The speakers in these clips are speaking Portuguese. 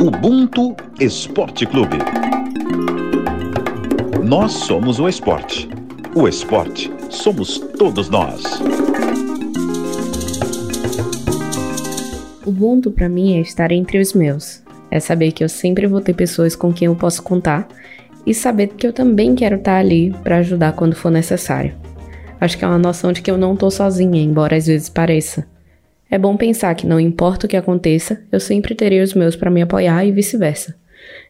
Ubuntu Esporte Clube. Nós somos o esporte. O esporte somos todos nós. Ubuntu para mim é estar entre os meus. É saber que eu sempre vou ter pessoas com quem eu posso contar e saber que eu também quero estar ali para ajudar quando for necessário. Acho que é uma noção de que eu não tô sozinha, embora às vezes pareça. É bom pensar que não importa o que aconteça, eu sempre terei os meus para me apoiar e vice-versa.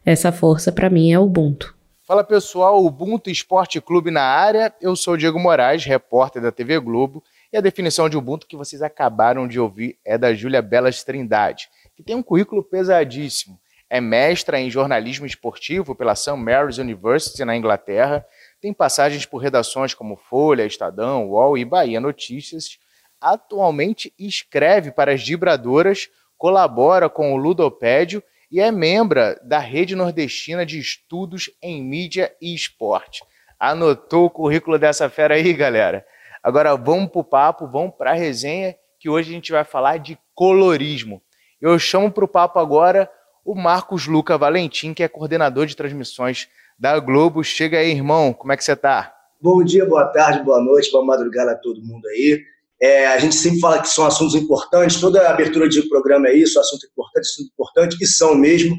Essa força para mim é o Ubuntu. Fala pessoal, Ubuntu Esporte Clube na área. Eu sou Diego Moraes, repórter da TV Globo, e a definição de Ubuntu que vocês acabaram de ouvir é da Júlia Belas Trindade, que tem um currículo pesadíssimo. É mestra em jornalismo esportivo pela St. Mary's University na Inglaterra, tem passagens por redações como Folha, Estadão, UOL e Bahia Notícias atualmente escreve para as vibradoras, colabora com o Ludopédio e é membro da Rede Nordestina de Estudos em Mídia e Esporte. Anotou o currículo dessa fera aí, galera? Agora vamos para o papo, vamos para a resenha, que hoje a gente vai falar de colorismo. Eu chamo para o papo agora o Marcos Luca Valentim, que é coordenador de transmissões da Globo. Chega aí, irmão, como é que você está? Bom dia, boa tarde, boa noite, boa madrugada a todo mundo aí. É, a gente sempre fala que são assuntos importantes, toda abertura de programa é isso, assunto importante, assunto importante, e são mesmo,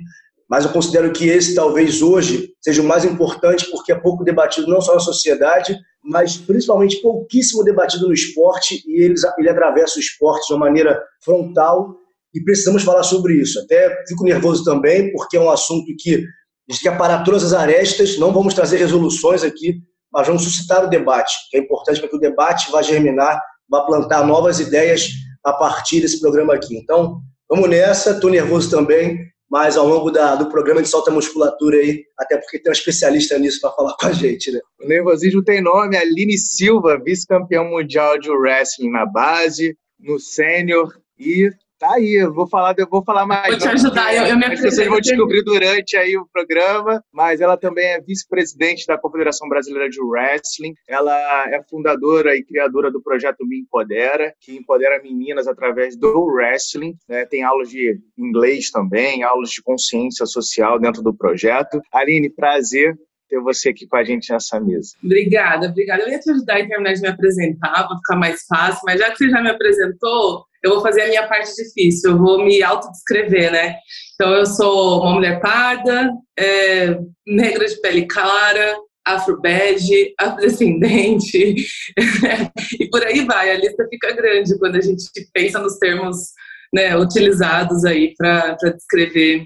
mas eu considero que esse talvez hoje seja o mais importante porque é pouco debatido não só na sociedade, mas principalmente pouquíssimo debatido no esporte e ele, ele atravessa o esporte de uma maneira frontal e precisamos falar sobre isso. Até fico nervoso também porque é um assunto que a gente quer parar todas as arestas, não vamos trazer resoluções aqui, mas vamos suscitar o debate, que é importante para que o debate vá germinar vai plantar novas ideias a partir desse programa aqui. Então, vamos nessa. Estou nervoso também, mas ao longo da, do programa gente solta musculatura aí, até porque tem um especialista nisso para falar com a gente, né? O nervosismo tem nome, Aline Silva, vice-campeão mundial de wrestling na base, no sênior e Tá aí, eu vou falar, eu vou falar mais. Vou te ajudar, eu, eu me As Vocês vão descobrir durante aí o programa, mas ela também é vice-presidente da Confederação Brasileira de Wrestling. Ela é fundadora e criadora do projeto Me Empodera, que empodera meninas através do wrestling. Né? Tem aulas de inglês também, aulas de consciência social dentro do projeto. Aline, prazer ter você aqui com a gente nessa mesa. Obrigada, obrigada. Eu ia te ajudar em terminar de me apresentar, para ficar mais fácil, mas já que você já me apresentou, eu vou fazer a minha parte difícil, eu vou me autodescrever, né? Então, eu sou uma mulher parda, é, negra de pele clara, afro-bege, afrodescendente, e por aí vai. A lista fica grande quando a gente pensa nos termos né, utilizados aí para descrever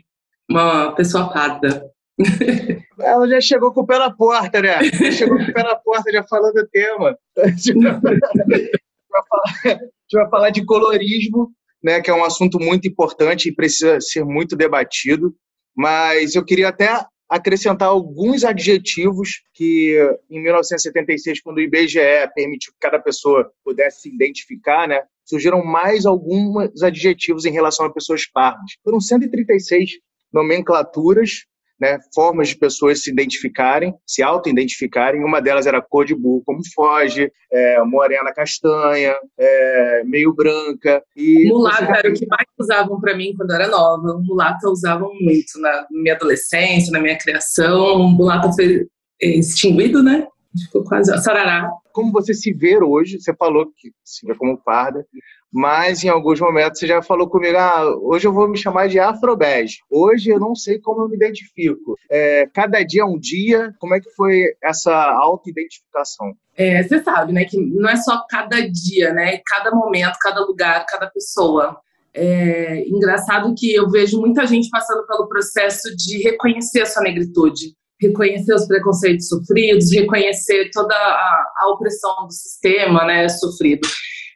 uma pessoa parda. Ela já chegou com o pé na porta, né? Já chegou com o pé na porta, já falando o tema. gente vai falar de colorismo, né, que é um assunto muito importante e precisa ser muito debatido, mas eu queria até acrescentar alguns adjetivos que em 1976, quando o IBGE permitiu que cada pessoa pudesse se identificar, né, surgiram mais alguns adjetivos em relação a pessoas pardas. Foram 136 nomenclaturas né, formas de pessoas se identificarem, se auto-identificarem. Uma delas era cor de burro, como foge, é, morena castanha, é, meio branca. E mulata era o que mais usavam para mim quando eu era nova. Mulata usavam muito na minha adolescência, na minha criação. Mulata foi extinguido, né? Ficou quase. Sarará. Como você se vê hoje, você falou que se vê como parda, mas em alguns momentos você já falou comigo, ah, hoje eu vou me chamar de afrobege. Hoje eu não sei como eu me identifico. É, cada dia é um dia, como é que foi essa auto-identificação? É, você sabe, né, que não é só cada dia, né, cada momento, cada lugar, cada pessoa. É engraçado que eu vejo muita gente passando pelo processo de reconhecer a sua negritude, reconhecer os preconceitos sofridos, reconhecer toda a, a opressão do sistema, né, sofrido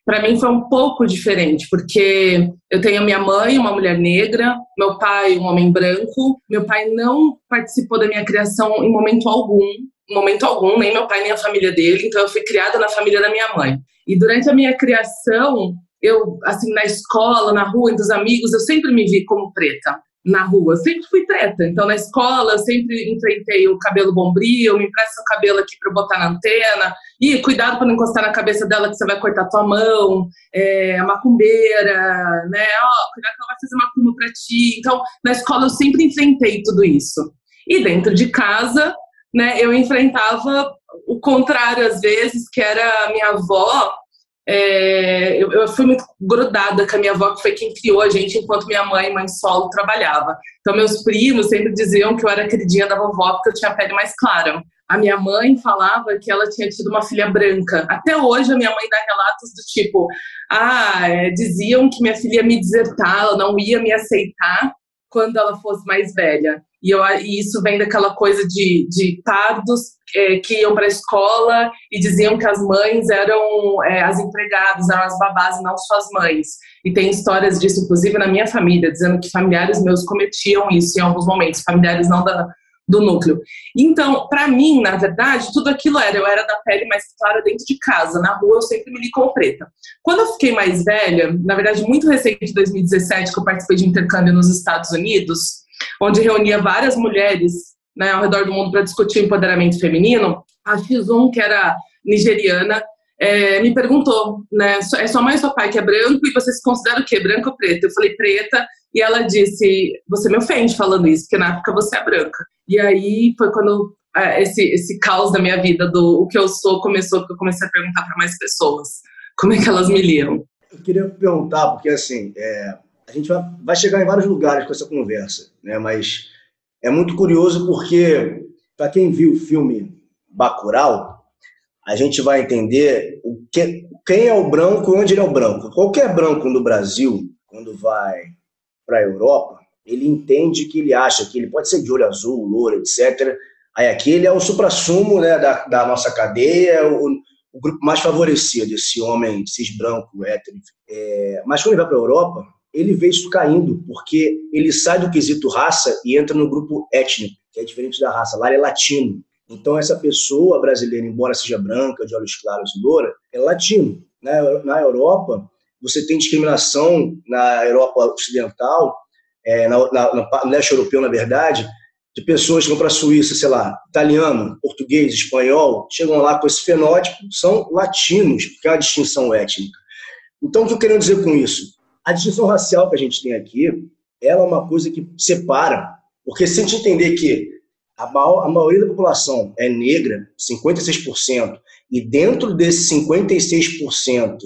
para mim foi um pouco diferente, porque eu tenho minha mãe, uma mulher negra, meu pai, um homem branco. Meu pai não participou da minha criação em momento algum, em momento algum, nem meu pai nem a família dele. Então eu fui criada na família da minha mãe. E durante a minha criação, eu assim na escola, na rua, entre os amigos, eu sempre me vi como preta. Na rua. sempre fui treta. Então, na escola, eu sempre enfrentei o cabelo bombril, me empresta o cabelo aqui para botar na antena. E cuidado para não encostar na cabeça dela que você vai cortar tua mão. É, a macumbeira, né? Ó, cuidado que ela vai fazer macumba para ti. Então, na escola, eu sempre enfrentei tudo isso. E dentro de casa, né, eu enfrentava o contrário às vezes, que era a minha avó é, eu, eu, fui muito grudada com a minha avó, que foi quem criou a gente enquanto minha mãe, mãe solo, trabalhava. Então, meus primos sempre diziam que eu era queridinha da vovó porque eu tinha a pele mais clara. A minha mãe falava que ela tinha tido uma filha branca. Até hoje, a minha mãe dá relatos do tipo: ah, é, diziam que minha filha ia me desertar, ela não ia me aceitar quando ela fosse mais velha. E, eu, e isso vem daquela coisa de, de pardos é, que iam para a escola e diziam que as mães eram é, as empregadas, eram as babás e não suas mães. E tem histórias disso, inclusive, na minha família, dizendo que familiares meus cometiam isso em alguns momentos, familiares não da, do núcleo. Então, para mim, na verdade, tudo aquilo era, eu era da pele mais clara dentro de casa, na rua eu sempre me li como preta. Quando eu fiquei mais velha, na verdade, muito recente, 2017, que eu participei de intercâmbio nos Estados Unidos, onde reunia várias mulheres né, ao redor do mundo para discutir empoderamento feminino, a X1, que era nigeriana, é, me perguntou, né, é sua mãe e seu pai que é branco e você se considera o quê, branco ou preto? Eu falei preta e ela disse, você me ofende falando isso, porque na época você é branca. E aí foi quando é, esse, esse caos da minha vida, do o que eu sou, começou, porque eu comecei a perguntar para mais pessoas como é que elas me liam. Eu queria perguntar, porque assim, é, a gente vai, vai chegar em vários lugares com essa conversa, né? Mas é muito curioso porque, para quem viu o filme Bacurau, a gente vai entender o que, quem é o branco e onde ele é o branco. Qualquer branco no Brasil, quando vai para a Europa, ele entende que ele acha que ele pode ser de olho azul, louro, etc. Aí aqui ele é o supra-sumo né, da, da nossa cadeia, o, o grupo mais favorecido, esse homem cis branco, hétero. É, mas quando ele vai para a Europa, ele vê isso caindo, porque ele sai do quesito raça e entra no grupo étnico, que é diferente da raça. Lá ele é latino. Então, essa pessoa brasileira, embora seja branca, de olhos claros e loura, é latino. Na, na Europa, você tem discriminação na Europa Ocidental, é, na, na, no leste europeu, na verdade, de pessoas que vão para a Suíça, sei lá, italiano, português, espanhol, chegam lá com esse fenótipo, são latinos, porque é uma distinção étnica. Então, o que eu quero dizer com isso? A distinção racial que a gente tem aqui, ela é uma coisa que separa, porque se a gente entender que a, maior, a maioria da população é negra, 56%, e dentro desses 56%,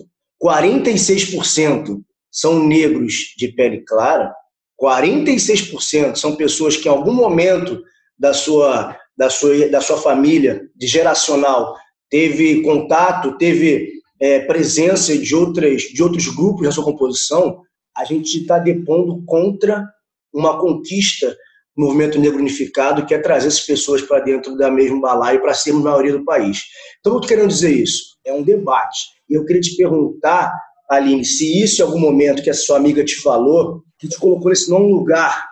46% são negros de pele clara, 46% são pessoas que em algum momento da sua, da sua, da sua família, de geracional, teve contato, teve é, presença de, outras, de outros grupos na sua composição, a gente está depondo contra uma conquista do movimento negro unificado, que é trazer essas pessoas para dentro da mesma balaio para sermos maioria do país. Então, eu estou querendo dizer isso. É um debate. E eu queria te perguntar, Aline, se isso em algum momento que a sua amiga te falou, que te colocou nesse não lugar,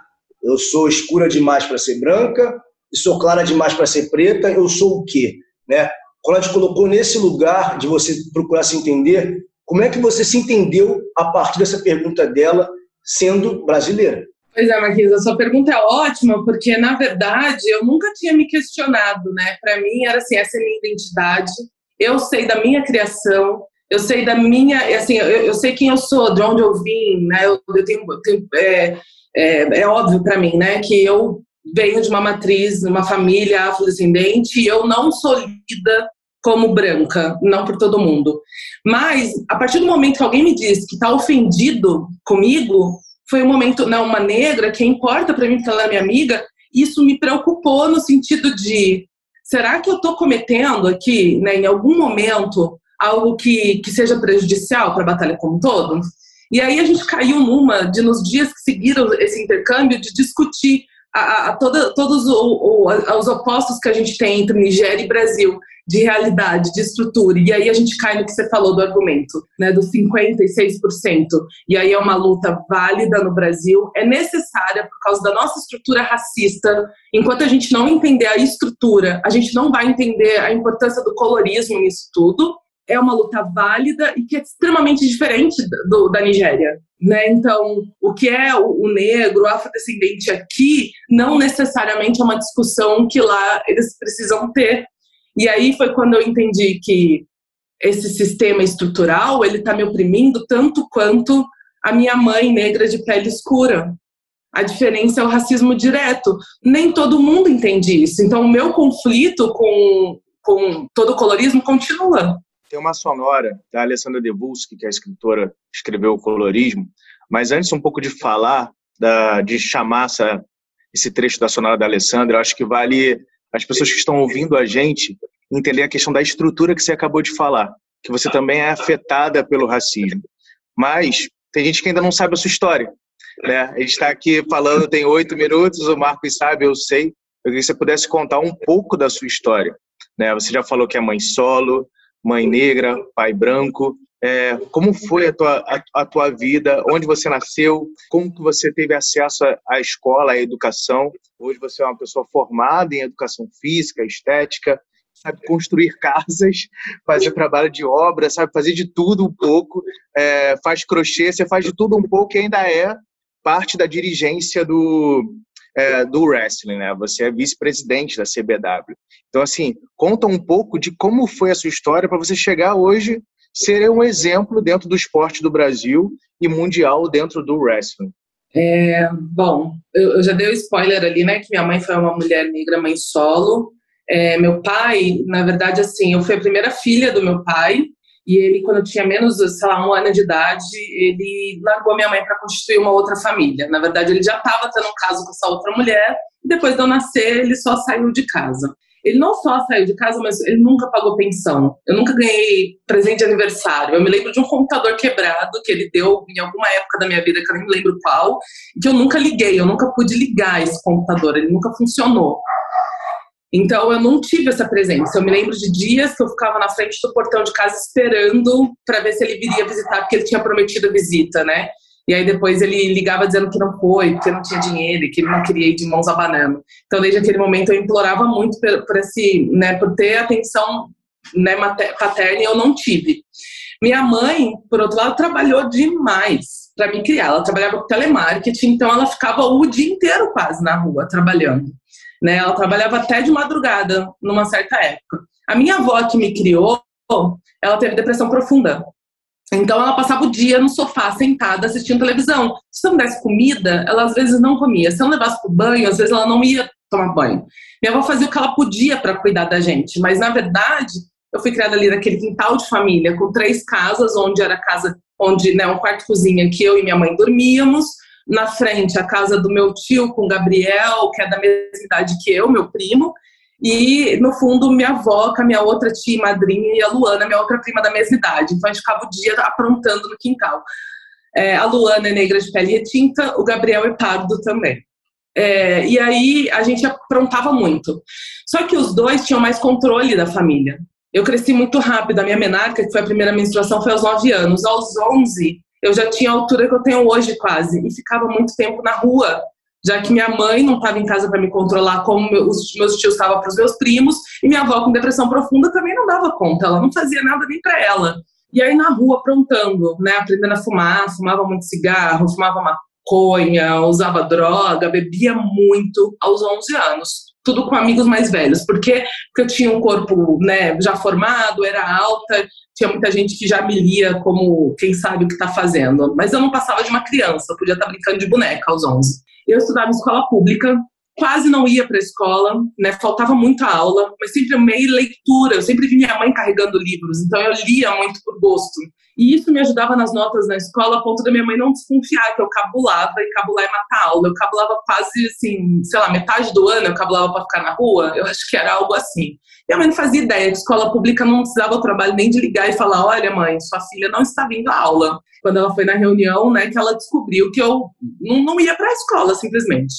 eu sou escura demais para ser branca, e sou clara demais para ser preta, eu sou o quê? Né? Quando a gente colocou nesse lugar de você procurar se entender, como é que você se entendeu a partir dessa pergunta dela, sendo brasileira? Pois é, Marquinhos, sua pergunta é ótima, porque, na verdade, eu nunca tinha me questionado, né? Para mim, era assim, essa é minha identidade, eu sei da minha criação, eu sei da minha, assim, eu, eu sei quem eu sou, de onde eu vim, né? Eu, eu tenho, eu tenho é, é, é óbvio para mim, né, que eu venho de uma matriz, uma família afrodescendente, e eu não sou lida como branca, não por todo mundo. Mas, a partir do momento que alguém me diz que está ofendido comigo, foi um momento, não, uma negra, que importa para mim que ela é minha amiga, isso me preocupou no sentido de, será que eu estou cometendo aqui, né, em algum momento, algo que, que seja prejudicial para a batalha como um todo? E aí a gente caiu numa de, nos dias que seguiram esse intercâmbio, de discutir a, a toda, todos o, o, os opostos que a gente tem entre Nigéria e Brasil, de realidade, de estrutura. E aí a gente cai no que você falou do argumento, né, dos 56%. E aí é uma luta válida no Brasil, é necessária por causa da nossa estrutura racista. Enquanto a gente não entender a estrutura, a gente não vai entender a importância do colorismo nisso tudo. é uma luta válida e que é extremamente diferente do, da Nigéria. Né? Então, o que é o negro, o afrodescendente aqui, não necessariamente é uma discussão que lá eles precisam ter. E aí foi quando eu entendi que esse sistema estrutural ele está me oprimindo tanto quanto a minha mãe negra de pele escura. A diferença é o racismo direto. Nem todo mundo entende isso. Então, o meu conflito com, com todo o colorismo continua. Tem uma sonora da Alessandra Debuschi, que é a escritora escreveu o colorismo, mas antes um pouco de falar, da, de chamar essa, esse trecho da sonora da Alessandra, eu acho que vale as pessoas que estão ouvindo a gente entender a questão da estrutura que você acabou de falar, que você também é afetada pelo racismo. Mas tem gente que ainda não sabe a sua história. Né? A gente está aqui falando, tem oito minutos, o Marcos sabe, eu sei. Eu queria que você pudesse contar um pouco da sua história. Né? Você já falou que é mãe solo, mãe negra, pai branco. É, como foi a tua, a, a, tua vida? Onde você nasceu? Como que você teve acesso à escola, à educação? Hoje você é uma pessoa formada em educação física, estética, sabe construir casas, fazer trabalho de obra, sabe fazer de tudo um pouco, é, faz crochê, você faz de tudo um pouco e ainda é parte da dirigência do, é, do wrestling, né? Você é vice-presidente da CBW. Então, assim, conta um pouco de como foi a sua história para você chegar hoje ser um exemplo dentro do esporte do Brasil e mundial dentro do wrestling. É, bom, eu, eu já dei o um spoiler ali, né? Que minha mãe foi uma mulher negra, mãe solo. É, meu pai, na verdade, assim, eu fui a primeira filha do meu pai. E ele, quando eu tinha menos, sei lá, um ano de idade, ele largou minha mãe para constituir uma outra família. Na verdade, ele já estava tendo um caso com essa outra mulher. E depois de eu nascer, ele só saiu de casa. Ele não só saiu de casa, mas ele nunca pagou pensão. Eu nunca ganhei presente de aniversário. Eu me lembro de um computador quebrado que ele deu em alguma época da minha vida, que eu nem lembro qual, que eu nunca liguei, eu nunca pude ligar esse computador, ele nunca funcionou. Então eu não tive essa presença. Eu me lembro de dias que eu ficava na frente do portão de casa esperando para ver se ele viria visitar, porque ele tinha prometido a visita, né? E aí depois ele ligava dizendo que não foi, porque não tinha dinheiro, que ele não queria ir de mãos abanando. Então desde aquele momento eu implorava muito por, por esse, né, por ter atenção né, paterna e eu não tive. Minha mãe, por outro lado, trabalhou demais para me criar. Ela trabalhava com telemarketing, então ela ficava o dia inteiro quase na rua trabalhando. Né? Ela trabalhava até de madrugada, numa certa época. A minha avó que me criou, ela teve depressão profunda. Então ela passava o dia no sofá, sentada, assistindo televisão. Se eu não desse comida, ela às vezes não comia. Se eu não levasse para o banho, às vezes ela não ia tomar banho. Minha avó fazia o que ela podia para cuidar da gente, mas na verdade eu fui criada ali naquele quintal de família, com três casas, onde era a casa, onde, né, um quarto cozinha que eu e minha mãe dormíamos, na frente a casa do meu tio com Gabriel, que é da mesma idade que eu, meu primo, e no fundo minha avó com a minha outra tia madrinha e a Luana, minha outra prima da mesma idade. Então a gente ficava o dia aprontando no quintal. É, a Luana é negra de pele retinta, o Gabriel é pardo também. É, e aí a gente aprontava muito. Só que os dois tinham mais controle da família. Eu cresci muito rápido. A minha menarca, que foi a primeira menstruação, foi aos 9 anos. Aos 11, eu já tinha a altura que eu tenho hoje quase e ficava muito tempo na rua, já que minha mãe não estava em casa para me controlar como os meus tios estavam para os meus primos e minha avó com depressão profunda também não dava conta, ela não fazia nada nem para ela. E aí na rua aprontando, né, aprendendo a fumar, fumava muito cigarro, fumava maconha, usava droga, bebia muito aos 11 anos tudo com amigos mais velhos, porque, porque eu tinha um corpo né, já formado, era alta, tinha muita gente que já me lia como quem sabe o que está fazendo. Mas eu não passava de uma criança, eu podia estar tá brincando de boneca aos 11. Eu estudava em escola pública, quase não ia para a escola, né? Faltava muita aula, mas sempre amei leitura. Eu sempre vi minha mãe carregando livros, então eu lia muito por gosto. E isso me ajudava nas notas na escola, a ponto da minha mãe não desconfiar que eu cabulava, e cabular é matar aula. Eu cabulava quase, assim, sei lá, metade do ano eu cabulava para ficar na rua. Eu acho que era algo assim. Minha mãe não fazia ideia que escola pública não precisava o trabalho nem de ligar e falar: olha, mãe, sua filha não está vindo à aula. Quando ela foi na reunião, né, que ela descobriu que eu não, não ia para a escola, simplesmente.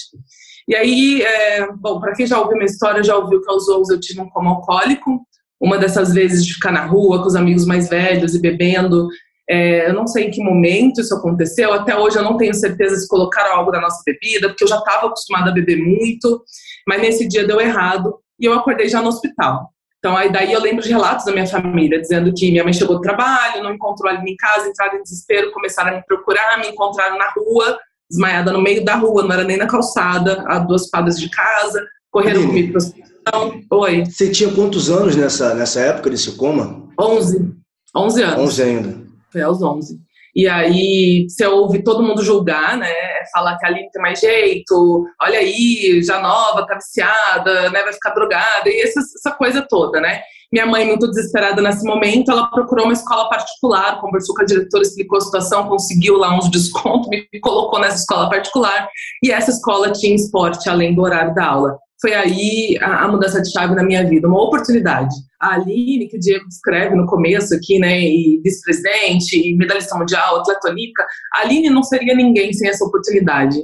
E aí, é, bom, para quem já ouviu minha história, já ouviu que aos 11 eu tive um coma alcoólico uma dessas vezes de ficar na rua com os amigos mais velhos e bebendo. É, eu não sei em que momento isso aconteceu, até hoje eu não tenho certeza se colocaram algo na nossa bebida, porque eu já estava acostumada a beber muito, mas nesse dia deu errado e eu acordei já no hospital. Então, aí daí eu lembro de relatos da minha família, dizendo que minha mãe chegou do trabalho, não encontrou ali em casa, entraram em desespero, começaram a me procurar, me encontraram na rua, desmaiada no meio da rua, não era nem na calçada, a duas quadras de casa, correram comigo para hospital. Oi. Você tinha quantos anos nessa, nessa época desse coma? 11. 11 anos. 11 ainda. Foi aos 11. E aí você ouve todo mundo julgar, né? Falar que a Aline tem mais jeito, olha aí, já nova, tá viciada, né? Vai ficar drogada, e essa, essa coisa toda, né? Minha mãe, muito desesperada nesse momento, ela procurou uma escola particular, conversou com a diretora, explicou a situação, conseguiu lá uns descontos, me colocou nessa escola particular, e essa escola tinha esporte além do horário da aula foi aí a, a, mudança de chave na minha vida, uma oportunidade. A Aline, que o Diego descreve no começo aqui, né, e vice-presidente, e medalhista mundial, atleta olímpica, a Aline não seria ninguém sem essa oportunidade,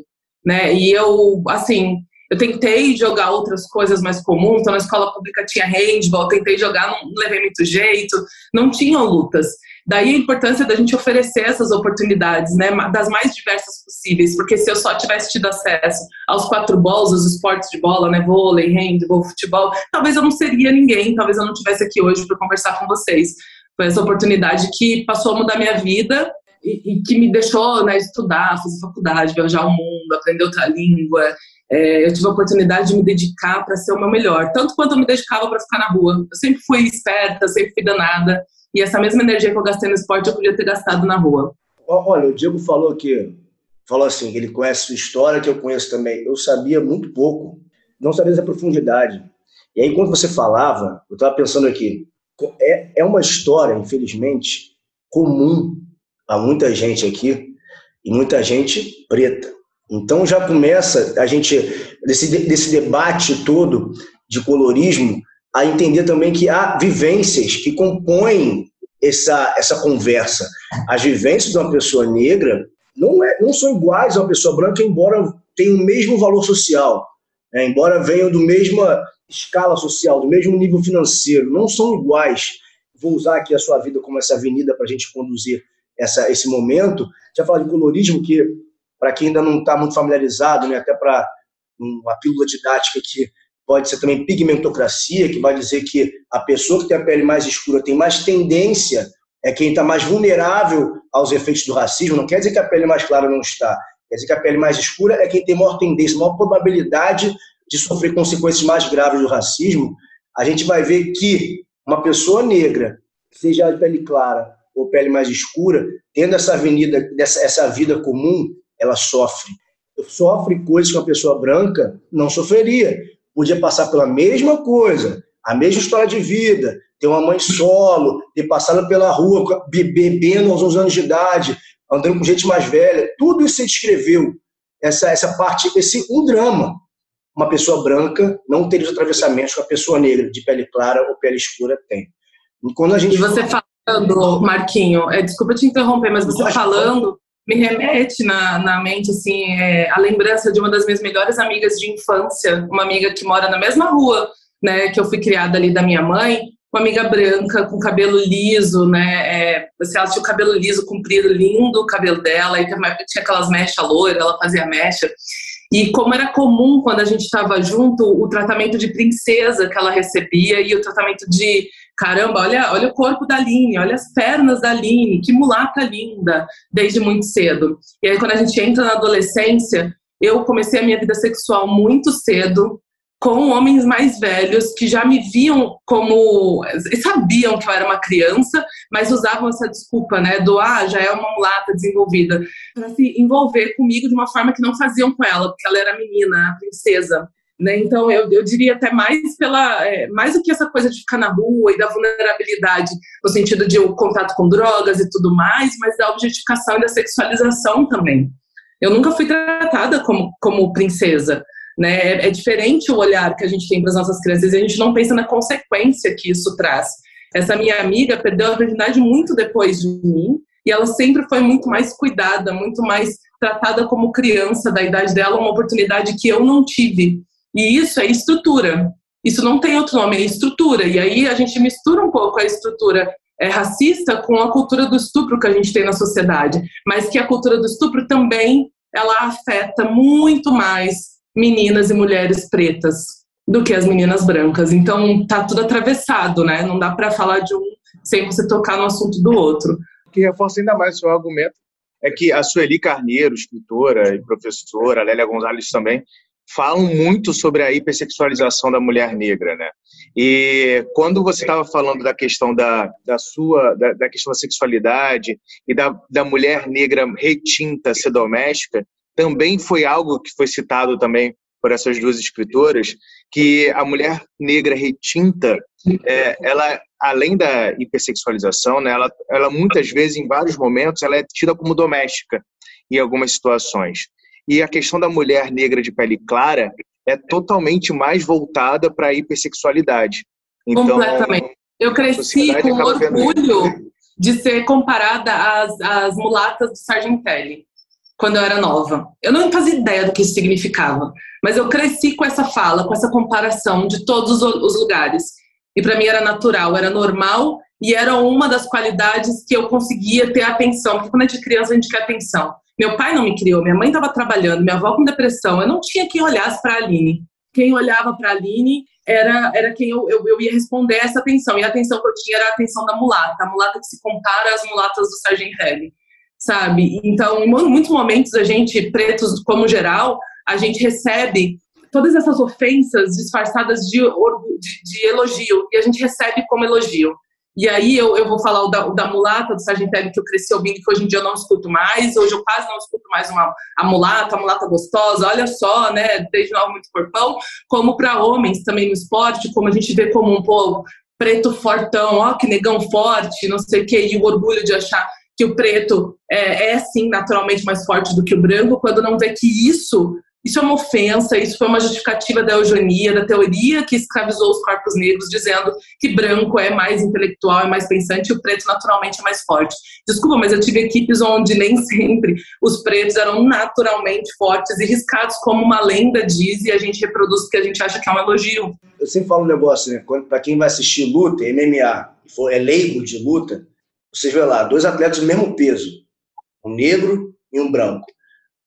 né, e eu, assim, eu tentei jogar outras coisas mais comuns, então na escola pública tinha handball, tentei jogar, não levei muito jeito, não tinham lutas. Daí a importância da gente oferecer essas oportunidades, né, das mais diversas possíveis, porque se eu só tivesse tido acesso aos quatro bolas, os esportes de bola, né, vôlei, handball, futebol, talvez eu não seria ninguém, talvez eu não estivesse aqui hoje para conversar com vocês. Foi essa oportunidade que passou a mudar minha vida e, e que me deixou né, estudar, fazer faculdade, viajar o mundo, aprender outra língua. É, eu tive a oportunidade de me dedicar para ser o meu melhor, tanto quanto eu me dedicava para ficar na rua. Eu sempre fui esperta, sempre fui danada. E essa mesma energia que eu gastei no esporte, eu podia ter gastado na rua. Olha, o Diego falou que falou assim, ele conhece sua história, que eu conheço também. Eu sabia muito pouco, não sabia essa profundidade. E aí, quando você falava, eu estava pensando aqui, é, é uma história, infelizmente, comum a muita gente aqui, e muita gente preta. Então já começa a gente, desse, desse debate todo de colorismo, a entender também que há vivências que compõem essa, essa conversa. As vivências de uma pessoa negra não, é, não são iguais a uma pessoa branca, embora tenham o mesmo valor social, né? embora venham do mesma escala social, do mesmo nível financeiro, não são iguais. Vou usar aqui a sua vida como essa avenida para a gente conduzir essa, esse momento. Já falar de colorismo, que para quem ainda não está muito familiarizado, né, até para uma pílula didática que pode ser também pigmentocracia, que vai dizer que a pessoa que tem a pele mais escura tem mais tendência, é quem está mais vulnerável aos efeitos do racismo. Não quer dizer que a pele mais clara não está, quer dizer que a pele mais escura é quem tem maior tendência, maior probabilidade de sofrer consequências mais graves do racismo. A gente vai ver que uma pessoa negra, seja de pele clara ou pele mais escura, tendo essa avenida, essa, essa vida comum, ela sofre. Sofre coisas que uma pessoa branca não sofreria podia passar pela mesma coisa, a mesma história de vida, ter uma mãe solo, ter passado pela rua bebendo aos 11 anos de idade, andando com gente mais velha, tudo isso você descreveu, essa, essa parte, esse um drama. Uma pessoa branca não ter os atravessamentos que a pessoa negra, de pele clara ou pele escura, tem. E, quando a gente e você falando, Marquinho, é, desculpa te interromper, mas você falando, me remete na, na mente assim é, a lembrança de uma das minhas melhores amigas de infância, uma amiga que mora na mesma rua, né, que eu fui criada ali da minha mãe, uma amiga branca com cabelo liso, né, é, assim, ela tinha o cabelo liso, comprido, lindo o cabelo dela, e tinha aquelas mechas loiras, ela fazia mecha. E como era comum quando a gente estava junto, o tratamento de princesa que ela recebia e o tratamento de caramba, olha, olha o corpo da Aline, olha as pernas da Aline, que mulata linda, desde muito cedo. E aí, quando a gente entra na adolescência, eu comecei a minha vida sexual muito cedo, com homens mais velhos que já me viam como. sabiam que eu era uma criança, mas usavam essa desculpa, né? Do ah, já é uma mulata desenvolvida, para se envolver comigo de uma forma que não faziam com ela, porque ela era menina, a princesa. Né? Então, eu, eu diria até mais pela é, mais do que essa coisa de ficar na rua e da vulnerabilidade, no sentido de o contato com drogas e tudo mais, mas da objetificação e da sexualização também. Eu nunca fui tratada como, como princesa. Né? É, é diferente o olhar que a gente tem para as nossas crianças e a gente não pensa na consequência que isso traz. Essa minha amiga perdeu a virgindade muito depois de mim e ela sempre foi muito mais cuidada, muito mais tratada como criança da idade dela, uma oportunidade que eu não tive. E isso é estrutura. Isso não tem outro nome, é estrutura. E aí a gente mistura um pouco a estrutura é, racista com a cultura do estupro que a gente tem na sociedade, mas que a cultura do estupro também ela afeta muito mais meninas e mulheres pretas. do que as meninas brancas. Então tá tudo atravessado, né? Não dá para falar de um sem você tocar no assunto do outro. O que reforça ainda mais o seu argumento é que a Sueli Carneiro, escritora e professora, a Lélia Gonzalez também, falam muito sobre a hipersexualização da mulher negra, né? E quando você estava falando da questão da, da sua, da, da, questão da sexualidade e da, da mulher negra retinta ser doméstica, também foi algo que foi citado também por essas duas escritoras, que a mulher negra retinta, é, ela, além da hipersexualização, né, ela, ela muitas vezes, em vários momentos, ela é tida como doméstica em algumas situações. E a questão da mulher negra de pele clara é totalmente mais voltada para a hipersexualidade. Então, Completamente. Eu cresci com orgulho de ser comparada às, às mulatas do Sargentelli quando eu era nova. Eu não fazia ideia do que isso significava, mas eu cresci com essa fala, com essa comparação de todos os lugares. E para mim era natural, era normal e era uma das qualidades que eu conseguia ter atenção, porque quando a gente é criança a gente quer atenção. Meu pai não me criou, minha mãe estava trabalhando, minha avó com depressão, eu não tinha quem olhasse para a Aline. Quem olhava para a Aline era, era quem eu, eu, eu, ia responder essa atenção. E a atenção que eu tinha era a atenção da mulata, a mulata que se compara às mulatas do Sargentelli sabe? Então, em muitos momentos, a gente, pretos como geral, a gente recebe todas essas ofensas disfarçadas de, de, de elogio, e a gente recebe como elogio. E aí eu, eu vou falar o da, o da mulata, do Sargentelli, que eu cresci ouvindo, que hoje em dia eu não escuto mais. Hoje eu quase não escuto mais uma, a mulata, a mulata gostosa, olha só, né? Desde novo muito corpão. Como para homens também no esporte, como a gente vê como um povo preto fortão, ó, que negão forte, não sei o quê, e o orgulho de achar que o preto é, é sim naturalmente mais forte do que o branco, quando não vê que isso isso é uma ofensa, isso foi uma justificativa da eugenia, da teoria que escravizou os corpos negros, dizendo que branco é mais intelectual, é mais pensante e o preto naturalmente é mais forte. Desculpa, mas eu tive equipes onde nem sempre os pretos eram naturalmente fortes e riscados, como uma lenda diz, e a gente reproduz porque a gente acha que é um elogio. Eu sempre falo um negócio, né? Para quem vai assistir luta, MMA, for, é leigo de luta, você vê lá, dois atletas do mesmo peso, um negro e um branco.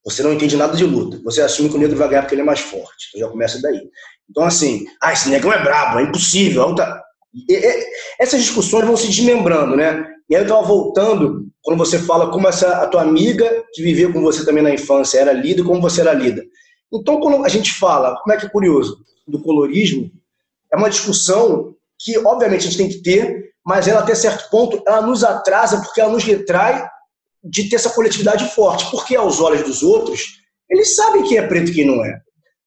Você não entende nada de luta. Você assume que o negro vai ganhar porque ele é mais forte. Então já começa daí. Então, assim, ah, esse negão é brabo, é impossível. Tá... E, e, essas discussões vão se desmembrando, né? E aí eu estava voltando, quando você fala como essa a tua amiga que viveu com você também na infância era lida como você era lida. Então, quando a gente fala, como é que é curioso, do colorismo, é uma discussão que, obviamente, a gente tem que ter, mas ela até certo ponto ela nos atrasa porque ela nos retrai de ter essa coletividade forte, porque aos olhos dos outros, eles sabem quem é preto e quem não é.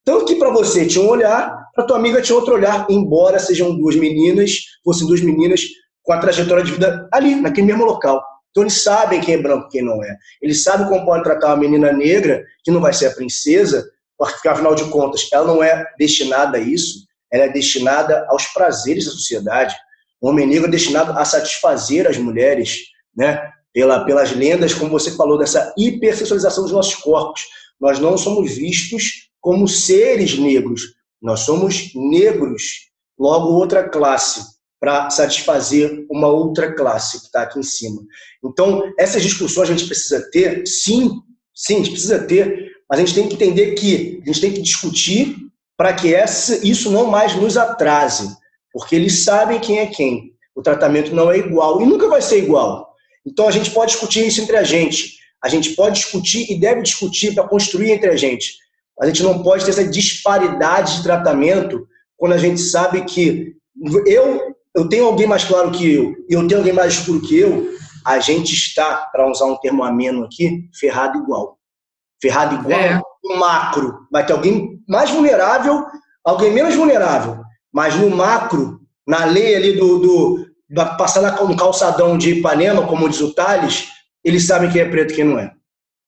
Tanto que para você tinha um olhar, para tua amiga tinha outro olhar, embora sejam duas meninas, fossem duas meninas com a trajetória de vida ali, naquele mesmo local. Então eles sabem quem é branco e quem não é. Eles sabem como pode tratar uma menina negra, que não vai ser a princesa, porque afinal de contas ela não é destinada a isso, ela é destinada aos prazeres da sociedade. O homem negro é destinado a satisfazer as mulheres, né? Pela, pelas lendas, como você falou, dessa hipersexualização dos nossos corpos. Nós não somos vistos como seres negros, nós somos negros, logo outra classe, para satisfazer uma outra classe que está aqui em cima. Então, essas discussões a gente precisa ter, sim, sim, a gente precisa ter, mas a gente tem que entender que a gente tem que discutir para que essa, isso não mais nos atrase porque eles sabem quem é quem. O tratamento não é igual e nunca vai ser igual. Então a gente pode discutir isso entre a gente. A gente pode discutir e deve discutir para construir entre a gente. A gente não pode ter essa disparidade de tratamento quando a gente sabe que eu eu tenho alguém mais claro que eu e eu tenho alguém mais escuro que eu, a gente está, para usar um termo ameno aqui, ferrado igual. Ferrado igual, é. macro. Vai ter alguém mais vulnerável, alguém menos vulnerável. Mas no macro, na lei ali do, do passar no calçadão de Ipanema, como diz o Thales, eles sabem quem é preto e quem não é.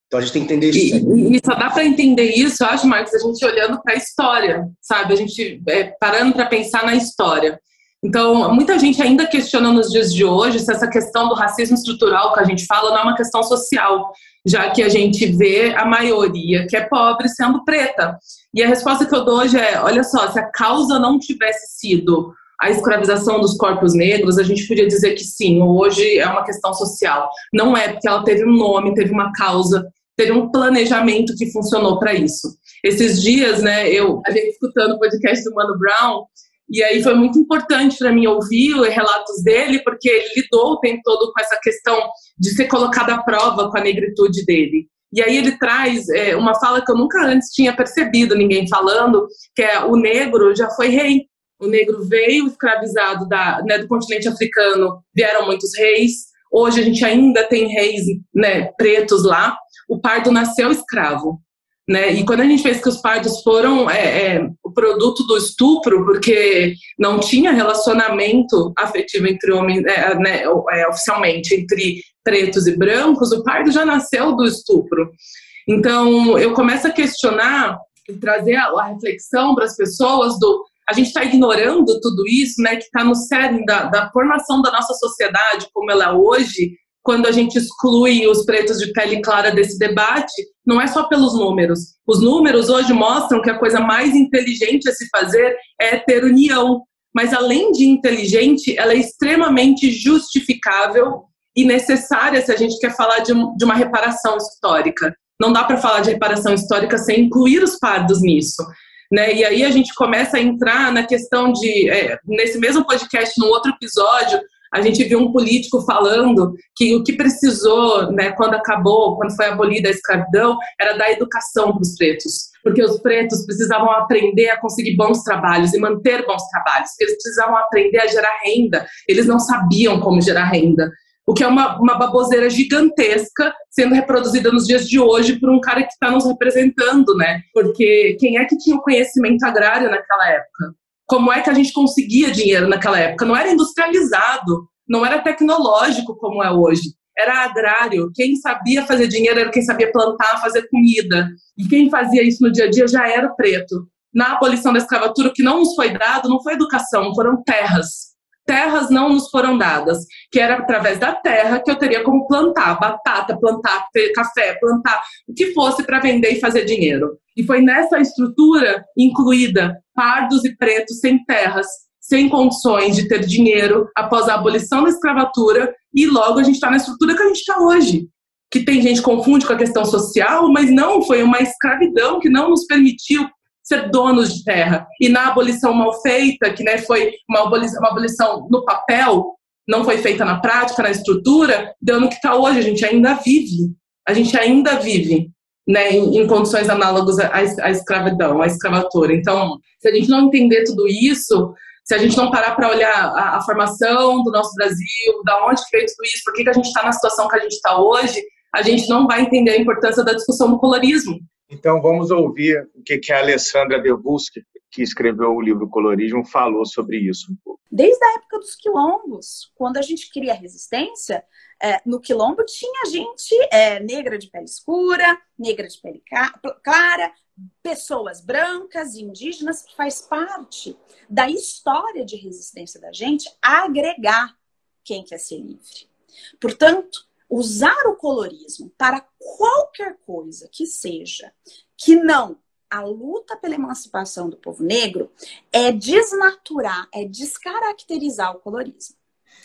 Então a gente tem que entender isso. E, e só dá para entender isso, eu acho, Marcos, a gente olhando para a história, sabe? A gente é, parando para pensar na história. Então, muita gente ainda questiona nos dias de hoje se essa questão do racismo estrutural que a gente fala não é uma questão social, já que a gente vê a maioria que é pobre sendo preta. E a resposta que eu dou hoje é: olha só, se a causa não tivesse sido a escravização dos corpos negros, a gente podia dizer que sim, hoje é uma questão social. Não é, porque ela teve um nome, teve uma causa, teve um planejamento que funcionou para isso. Esses dias, né, eu a gente escutando o podcast do Mano Brown, e aí foi muito importante para mim ouvir os relatos dele, porque ele lidou o tempo todo com essa questão de ser colocado à prova com a negritude dele. E aí ele traz é, uma fala que eu nunca antes tinha percebido ninguém falando, que é o negro já foi rei. O negro veio escravizado da, né, do continente africano, vieram muitos reis. Hoje a gente ainda tem reis né, pretos lá. O pardo nasceu escravo. Né? E quando a gente fez que os pardos foram é, é, o produto do estupro, porque não tinha relacionamento afetivo entre homens, é, né, é, oficialmente, entre pretos e brancos, o pardo já nasceu do estupro. Então, eu começo a questionar e trazer a, a reflexão para as pessoas do a gente está ignorando tudo isso, né, que está no cerne da, da formação da nossa sociedade como ela é hoje, quando a gente exclui os pretos de pele clara desse debate, não é só pelos números. Os números hoje mostram que a coisa mais inteligente a se fazer é ter união. Mas além de inteligente, ela é extremamente justificável e necessária se a gente quer falar de, de uma reparação histórica. Não dá para falar de reparação histórica sem incluir os pardos nisso. Né? E aí a gente começa a entrar na questão de, é, nesse mesmo podcast, num outro episódio, a gente viu um político falando que o que precisou, né, quando acabou, quando foi abolida a escravidão, era dar educação para os pretos. Porque os pretos precisavam aprender a conseguir bons trabalhos e manter bons trabalhos. Eles precisavam aprender a gerar renda. Eles não sabiam como gerar renda o que é uma, uma baboseira gigantesca sendo reproduzida nos dias de hoje por um cara que está nos representando, né? Porque quem é que tinha o conhecimento agrário naquela época? Como é que a gente conseguia dinheiro naquela época? Não era industrializado, não era tecnológico como é hoje. Era agrário. Quem sabia fazer dinheiro era quem sabia plantar, fazer comida. E quem fazia isso no dia a dia já era preto. Na abolição da escravatura, o que não nos foi dado não foi educação, foram terras terras não nos foram dadas, que era através da terra que eu teria como plantar batata, plantar café, plantar o que fosse para vender e fazer dinheiro. E foi nessa estrutura incluída pardos e pretos sem terras, sem condições de ter dinheiro após a abolição da escravatura, e logo a gente está na estrutura que a gente está hoje. Que tem gente que confunde com a questão social, mas não, foi uma escravidão que não nos permitiu ser donos de terra. E na abolição mal feita, que né, foi uma abolição, uma abolição no papel, não foi feita na prática, na estrutura, deu no que está hoje. A gente ainda vive. A gente ainda vive né, em, em condições análogas à, à escravidão, à escravatura. Então, se a gente não entender tudo isso, se a gente não parar para olhar a, a, formação do nosso Brasil, da onde veio tudo isso, por que, que a gente está na situação que a gente está hoje, a gente não vai entender a importância da discussão do colorismo. Então vamos ouvir o que, a Alessandra Debuski, que escreveu o livro Colorismo, falou sobre isso um pouco. Desde a época dos quilombos, quando a gente cria resistência, é, no quilombo tinha gente é, negra de pele escura, negra de pele clara, pessoas brancas, indígenas, que faz parte da história de resistência da gente agregar quem quer ser livre. Portanto, usar o colorismo para qualquer coisa que seja que não a luta pela emancipação do povo negro é desnaturar, é descaracterizar o colorismo.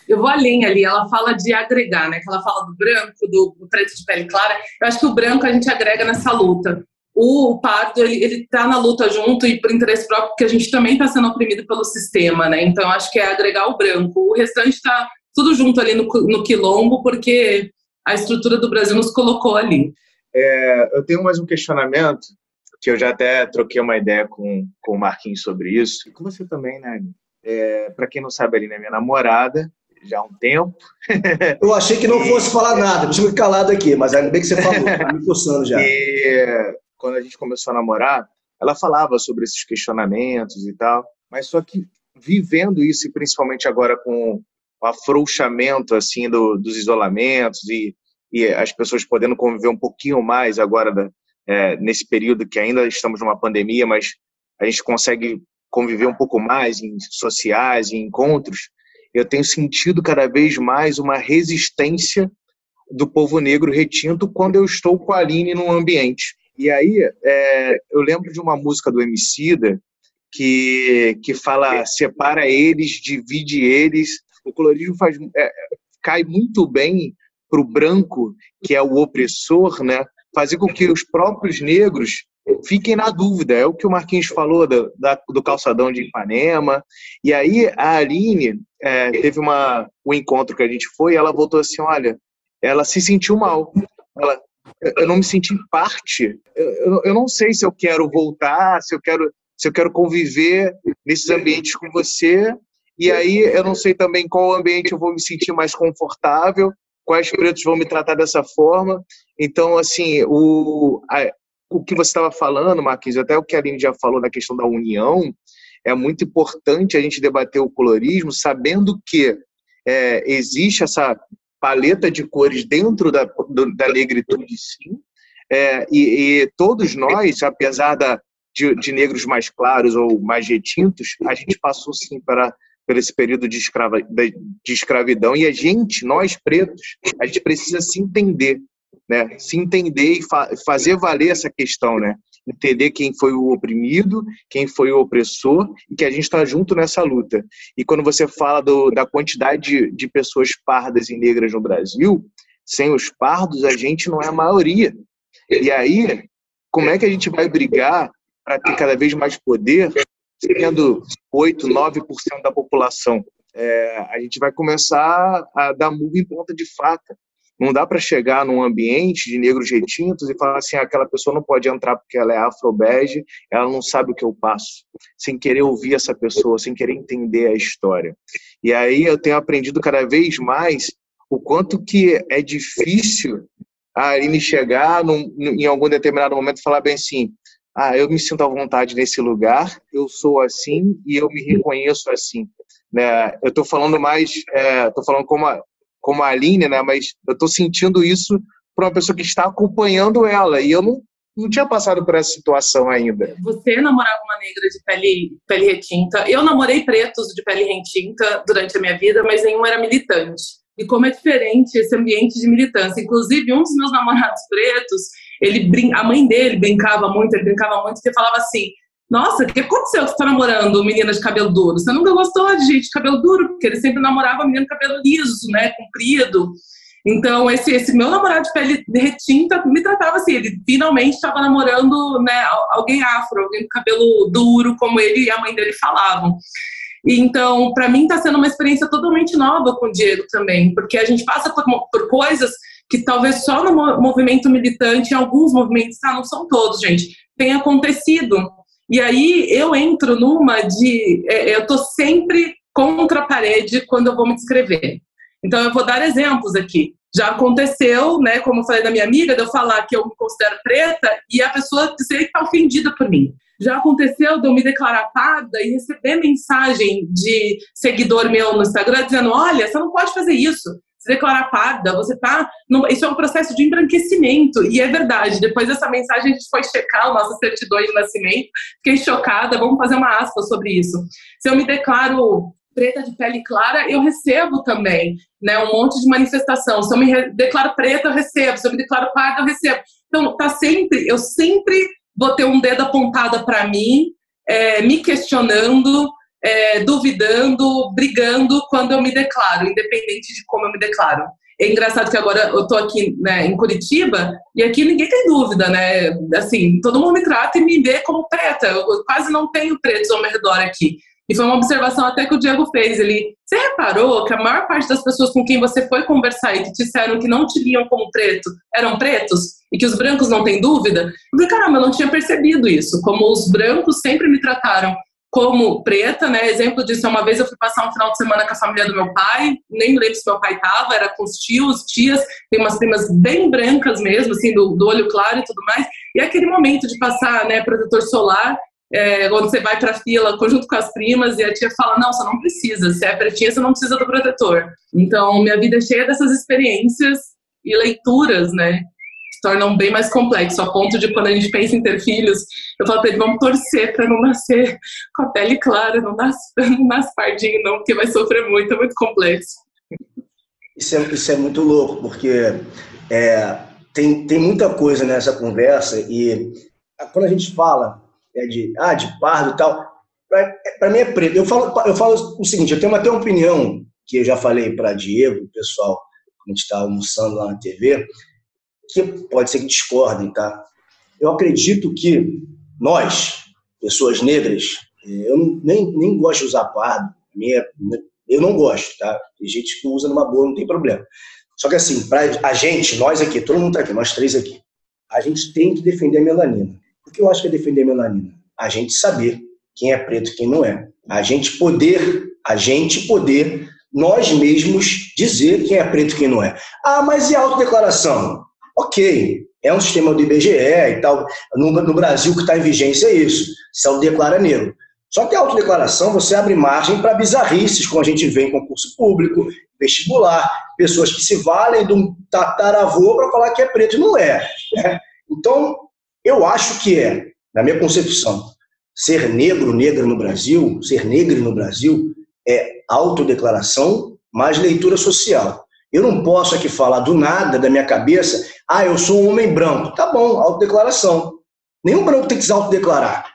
Eu vou além ali, ela fala de agregar, né? Que ela fala do branco, do, preto de pele clara. Eu acho que o branco a gente agrega nessa luta. O pardo, ele, ele tá na luta junto e por interesse próprio, porque a gente também está sendo oprimido pelo sistema, né? Então, acho que é agregar o branco. O restante está tudo junto ali no, no quilombo, porque a estrutura do Brasil nos colocou ali. É, eu tenho mais um questionamento, que eu já até troquei uma ideia com, com o Marquinhos sobre isso, e com você também, né? É, Para quem não sabe, ali, né, minha namorada, já há um tempo. Eu achei que não fosse falar nada, eu calado aqui, mas ainda bem que você falou, tá me coçando já. E quando a gente começou a namorar, ela falava sobre esses questionamentos e tal, mas só que vivendo isso, e principalmente agora com o afrouxamento assim do, dos isolamentos e, e as pessoas podendo conviver um pouquinho mais agora da, é, nesse período que ainda estamos numa pandemia, mas a gente consegue conviver um pouco mais em sociais, em encontros. Eu tenho sentido cada vez mais uma resistência do povo negro retinto quando eu estou com a Aline num ambiente. E aí, é, eu lembro de uma música do Emicida que, que fala separa eles, divide eles, o colorismo faz, é, cai muito bem para o branco, que é o opressor, né? fazer com que os próprios negros fiquem na dúvida. É o que o Marquinhos falou do, da, do calçadão de Ipanema. E aí a Aline é, teve uma, um encontro que a gente foi e ela voltou assim: olha, ela se sentiu mal. Ela, eu não me senti parte. Eu, eu não sei se eu quero voltar, se eu quero, se eu quero conviver nesses ambientes com você. E aí eu não sei também qual ambiente eu vou me sentir mais confortável, quais pretos vão me tratar dessa forma. Então, assim, o, a, o que você estava falando, Marquinhos, até o que a Aline já falou na questão da união, é muito importante a gente debater o colorismo, sabendo que é, existe essa paleta de cores dentro da, do, da negritude, sim, é, e, e, todos nós, apesar da, de, de, negros mais claros ou mais retintos, a gente passou sim para por esse período de, escrava, de, de escravidão e a gente, nós pretos, a gente precisa se entender, né? Se entender e fa fazer valer essa questão, né? Entender quem foi o oprimido, quem foi o opressor e que a gente está junto nessa luta. E quando você fala do, da quantidade de, de pessoas pardas e negras no Brasil, sem os pardos a gente não é a maioria. E aí, como é que a gente vai brigar para ter cada vez mais poder, sendo 8, 9% da população? É, a gente vai começar a dar murro em ponta de faca. Não dá para chegar num ambiente de negros retintos e falar assim, ah, aquela pessoa não pode entrar porque ela é afrobege, ela não sabe o que eu passo, sem querer ouvir essa pessoa, sem querer entender a história. E aí eu tenho aprendido cada vez mais o quanto que é difícil a Aline chegar num, em algum determinado momento e falar bem assim, ah, eu me sinto à vontade nesse lugar, eu sou assim e eu me reconheço assim. Né? Eu estou falando mais, estou é, falando como a, como a Aline, né? Mas eu estou sentindo isso para uma pessoa que está acompanhando ela. E eu não, não tinha passado por essa situação ainda. Você namorava uma negra de pele, pele retinta. Eu namorei pretos de pele retinta durante a minha vida, mas nenhum era militante. E como é diferente esse ambiente de militância. Inclusive, um dos meus namorados pretos, ele a mãe dele brincava muito, ele brincava muito, e falava assim: nossa, o que aconteceu que você tá namorando menina de cabelo duro? Você nunca gostou de gente de cabelo duro, porque ele sempre namorava menina de cabelo liso, né, comprido. Então, esse, esse meu namorado de pele retinta me tratava assim, ele finalmente estava namorando né, alguém afro, alguém com cabelo duro, como ele e a mãe dele falavam. Então, para mim, está sendo uma experiência totalmente nova com o Diego também, porque a gente passa por, por coisas que talvez só no movimento militante, alguns movimentos, tá, não são todos, gente, tem acontecido. E aí eu entro numa de. É, eu tô sempre contra a parede quando eu vou me descrever. Então eu vou dar exemplos aqui. Já aconteceu, né, como eu falei da minha amiga, de eu falar que eu me considero preta e a pessoa dizer que está ofendida por mim. Já aconteceu de eu me declarar parda e receber mensagem de seguidor meu no Instagram dizendo: olha, você não pode fazer isso declarar parda, você tá. No, isso é um processo de embranquecimento. E é verdade. Depois dessa mensagem, a gente foi checar o nosso certidão de nascimento. Fiquei chocada. Vamos fazer uma aspa sobre isso. Se eu me declaro preta de pele clara, eu recebo também, né? Um monte de manifestação. Se eu me declaro preta, eu recebo. Se eu me declaro parda, eu recebo. Então, tá sempre, eu sempre vou ter um dedo apontado para mim, é, me questionando, é, duvidando, brigando quando eu me declaro, independente de como eu me declaro. É engraçado que agora eu tô aqui né, em Curitiba e aqui ninguém tem dúvida, né? Assim, todo mundo me trata e me vê como preta. Eu quase não tenho pretos ao meu redor aqui. E foi uma observação até que o Diego fez. Ele, você reparou que a maior parte das pessoas com quem você foi conversar e que disseram que não te viam como preto eram pretos e que os brancos não têm dúvida? Eu falei, caramba, eu não tinha percebido isso. Como os brancos sempre me trataram como preta, né? Exemplo disso, uma vez eu fui passar um final de semana com a família do meu pai, nem lembro se meu pai estava, era com os tios, tias, tem umas primas bem brancas mesmo, assim, do, do olho claro e tudo mais. E aquele momento de passar, né, protetor solar, é, quando você vai para a fila junto com as primas e a tia fala: Não, você não precisa, se é pretinha, você não precisa do protetor. Então, minha vida é cheia dessas experiências e leituras, né? Se tornam bem mais complexos, a ponto de quando a gente pensa em ter filhos, eu falo para ele, vamos torcer para não nascer com a pele clara, não nasce, não nasce pardinho não, porque vai sofrer muito, é muito complexo. Isso é, isso é muito louco, porque é, tem, tem muita coisa nessa conversa e quando a gente fala é de, ah, de pardo e tal, para mim é preto. Eu falo, eu falo o seguinte, eu tenho até uma opinião que eu já falei para Diego, pessoal, a gente está almoçando lá na TV, que pode ser que discordem, tá? eu acredito que nós, pessoas negras, eu nem, nem gosto de usar pardo, minha, eu não gosto, tá? Tem gente que usa numa boa, não tem problema. Só que assim, para a gente, nós aqui, todo mundo tá aqui, nós três aqui, a gente tem que defender a melanina. O que eu acho que é defender a melanina? A gente saber quem é preto e quem não é. A gente poder, a gente poder, nós mesmos dizer quem é preto e quem não é. Ah, mas e a autodeclaração? Ok, é um sistema do IBGE e tal. No, no Brasil, que está em vigência é isso. Se autodeclara negro. Só que a autodeclaração você abre margem para bizarrices, como a gente vê em concurso público, vestibular, pessoas que se valem de um tataravô para falar que é preto e não é. Né? Então, eu acho que é, na minha concepção, ser negro, negra no Brasil, ser negro no Brasil, é autodeclaração mais leitura social. Eu não posso aqui falar do nada da minha cabeça, ah, eu sou um homem branco. Tá bom, autodeclaração. Nenhum branco tem que se autodeclarar.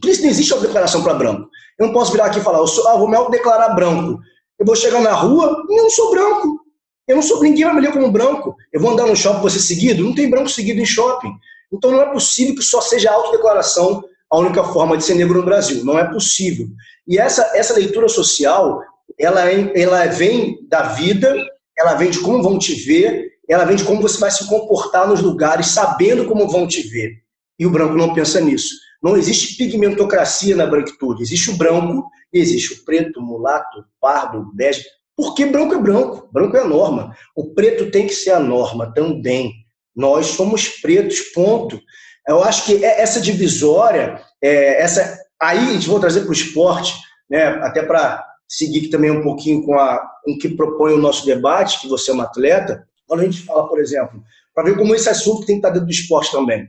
Por isso não existe autodeclaração para branco. Eu não posso virar aqui e falar, eu sou, ah, vou me autodeclarar branco. Eu vou chegar na rua eu não sou branco. Eu não sou, ninguém vai me ler como branco. Eu vou andar no shopping, você seguido? Não tem branco seguido em shopping. Então não é possível que só seja autodeclaração a única forma de ser negro no Brasil. Não é possível. E essa, essa leitura social, ela, é, ela vem da vida, ela vem de como vão te ver, ela vem de como você vai se comportar nos lugares, sabendo como vão te ver. E o branco não pensa nisso. Não existe pigmentocracia na branquitude. Existe o branco e existe o preto, mulato, pardo, bege. Porque branco é branco, branco é a norma. O preto tem que ser a norma também. Nós somos pretos, ponto. Eu acho que é essa divisória, é, essa aí a vai trazer para o esporte, né, até para seguir também um pouquinho com, a, com o que propõe o nosso debate, que você é um atleta. Quando a gente fala, por exemplo, para ver como esse assunto tem que estar dentro do esporte também.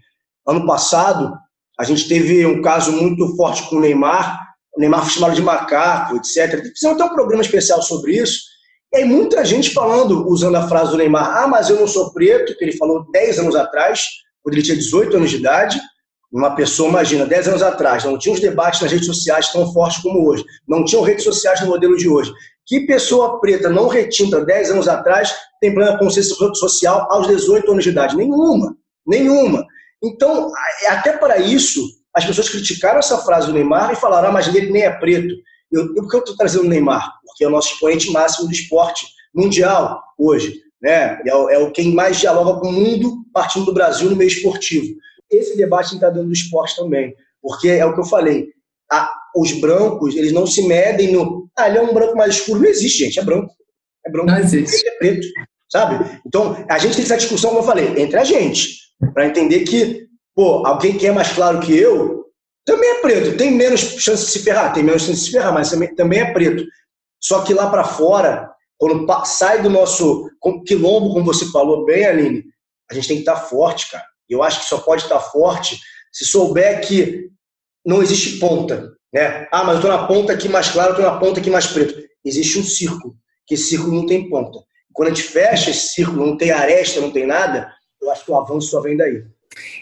Ano passado, a gente teve um caso muito forte com o Neymar, o Neymar foi chamado de macaco, etc. Fizemos até um programa especial sobre isso. E aí muita gente falando, usando a frase do Neymar, ah, mas eu não sou preto, que ele falou 10 anos atrás, quando ele tinha 18 anos de idade. Uma pessoa, imagina, 10 anos atrás, não tinha os debates nas redes sociais tão fortes como hoje, não tinham redes sociais no modelo de hoje. Que pessoa preta não retinta 10 anos atrás tem plena consciência social aos 18 anos de idade? Nenhuma, nenhuma. Então, até para isso, as pessoas criticaram essa frase do Neymar e falaram, ah, mas ele nem é preto. Eu, por que eu estou trazendo o Neymar? Porque é o nosso expoente máximo do esporte mundial hoje. Né? É, é o quem mais dialoga com o mundo partindo do Brasil no meio esportivo. Esse debate está dando do esporte também. Porque é o que eu falei, a, os brancos, eles não se medem no. Ah, ele é um branco mais escuro. Não existe, gente. É branco. É branco. Não existe. Ele é preto. Sabe? Então, a gente tem essa discussão, como eu falei, entre a gente para entender que, pô, alguém que é mais claro que eu também é preto, tem menos chance de se ferrar, tem menos chance de se ferrar, mas também, também é preto. Só que lá para fora, quando sai do nosso quilombo, como você falou bem, Aline, a gente tem que estar tá forte, cara. Eu acho que só pode estar forte se souber que não existe ponta. Né? Ah, mas eu estou na ponta aqui mais claro, eu estou na ponta aqui mais preto. Existe um círculo, que esse círculo não tem ponta. Quando a gente fecha esse círculo, não tem aresta, não tem nada, eu acho que o avanço só vem daí.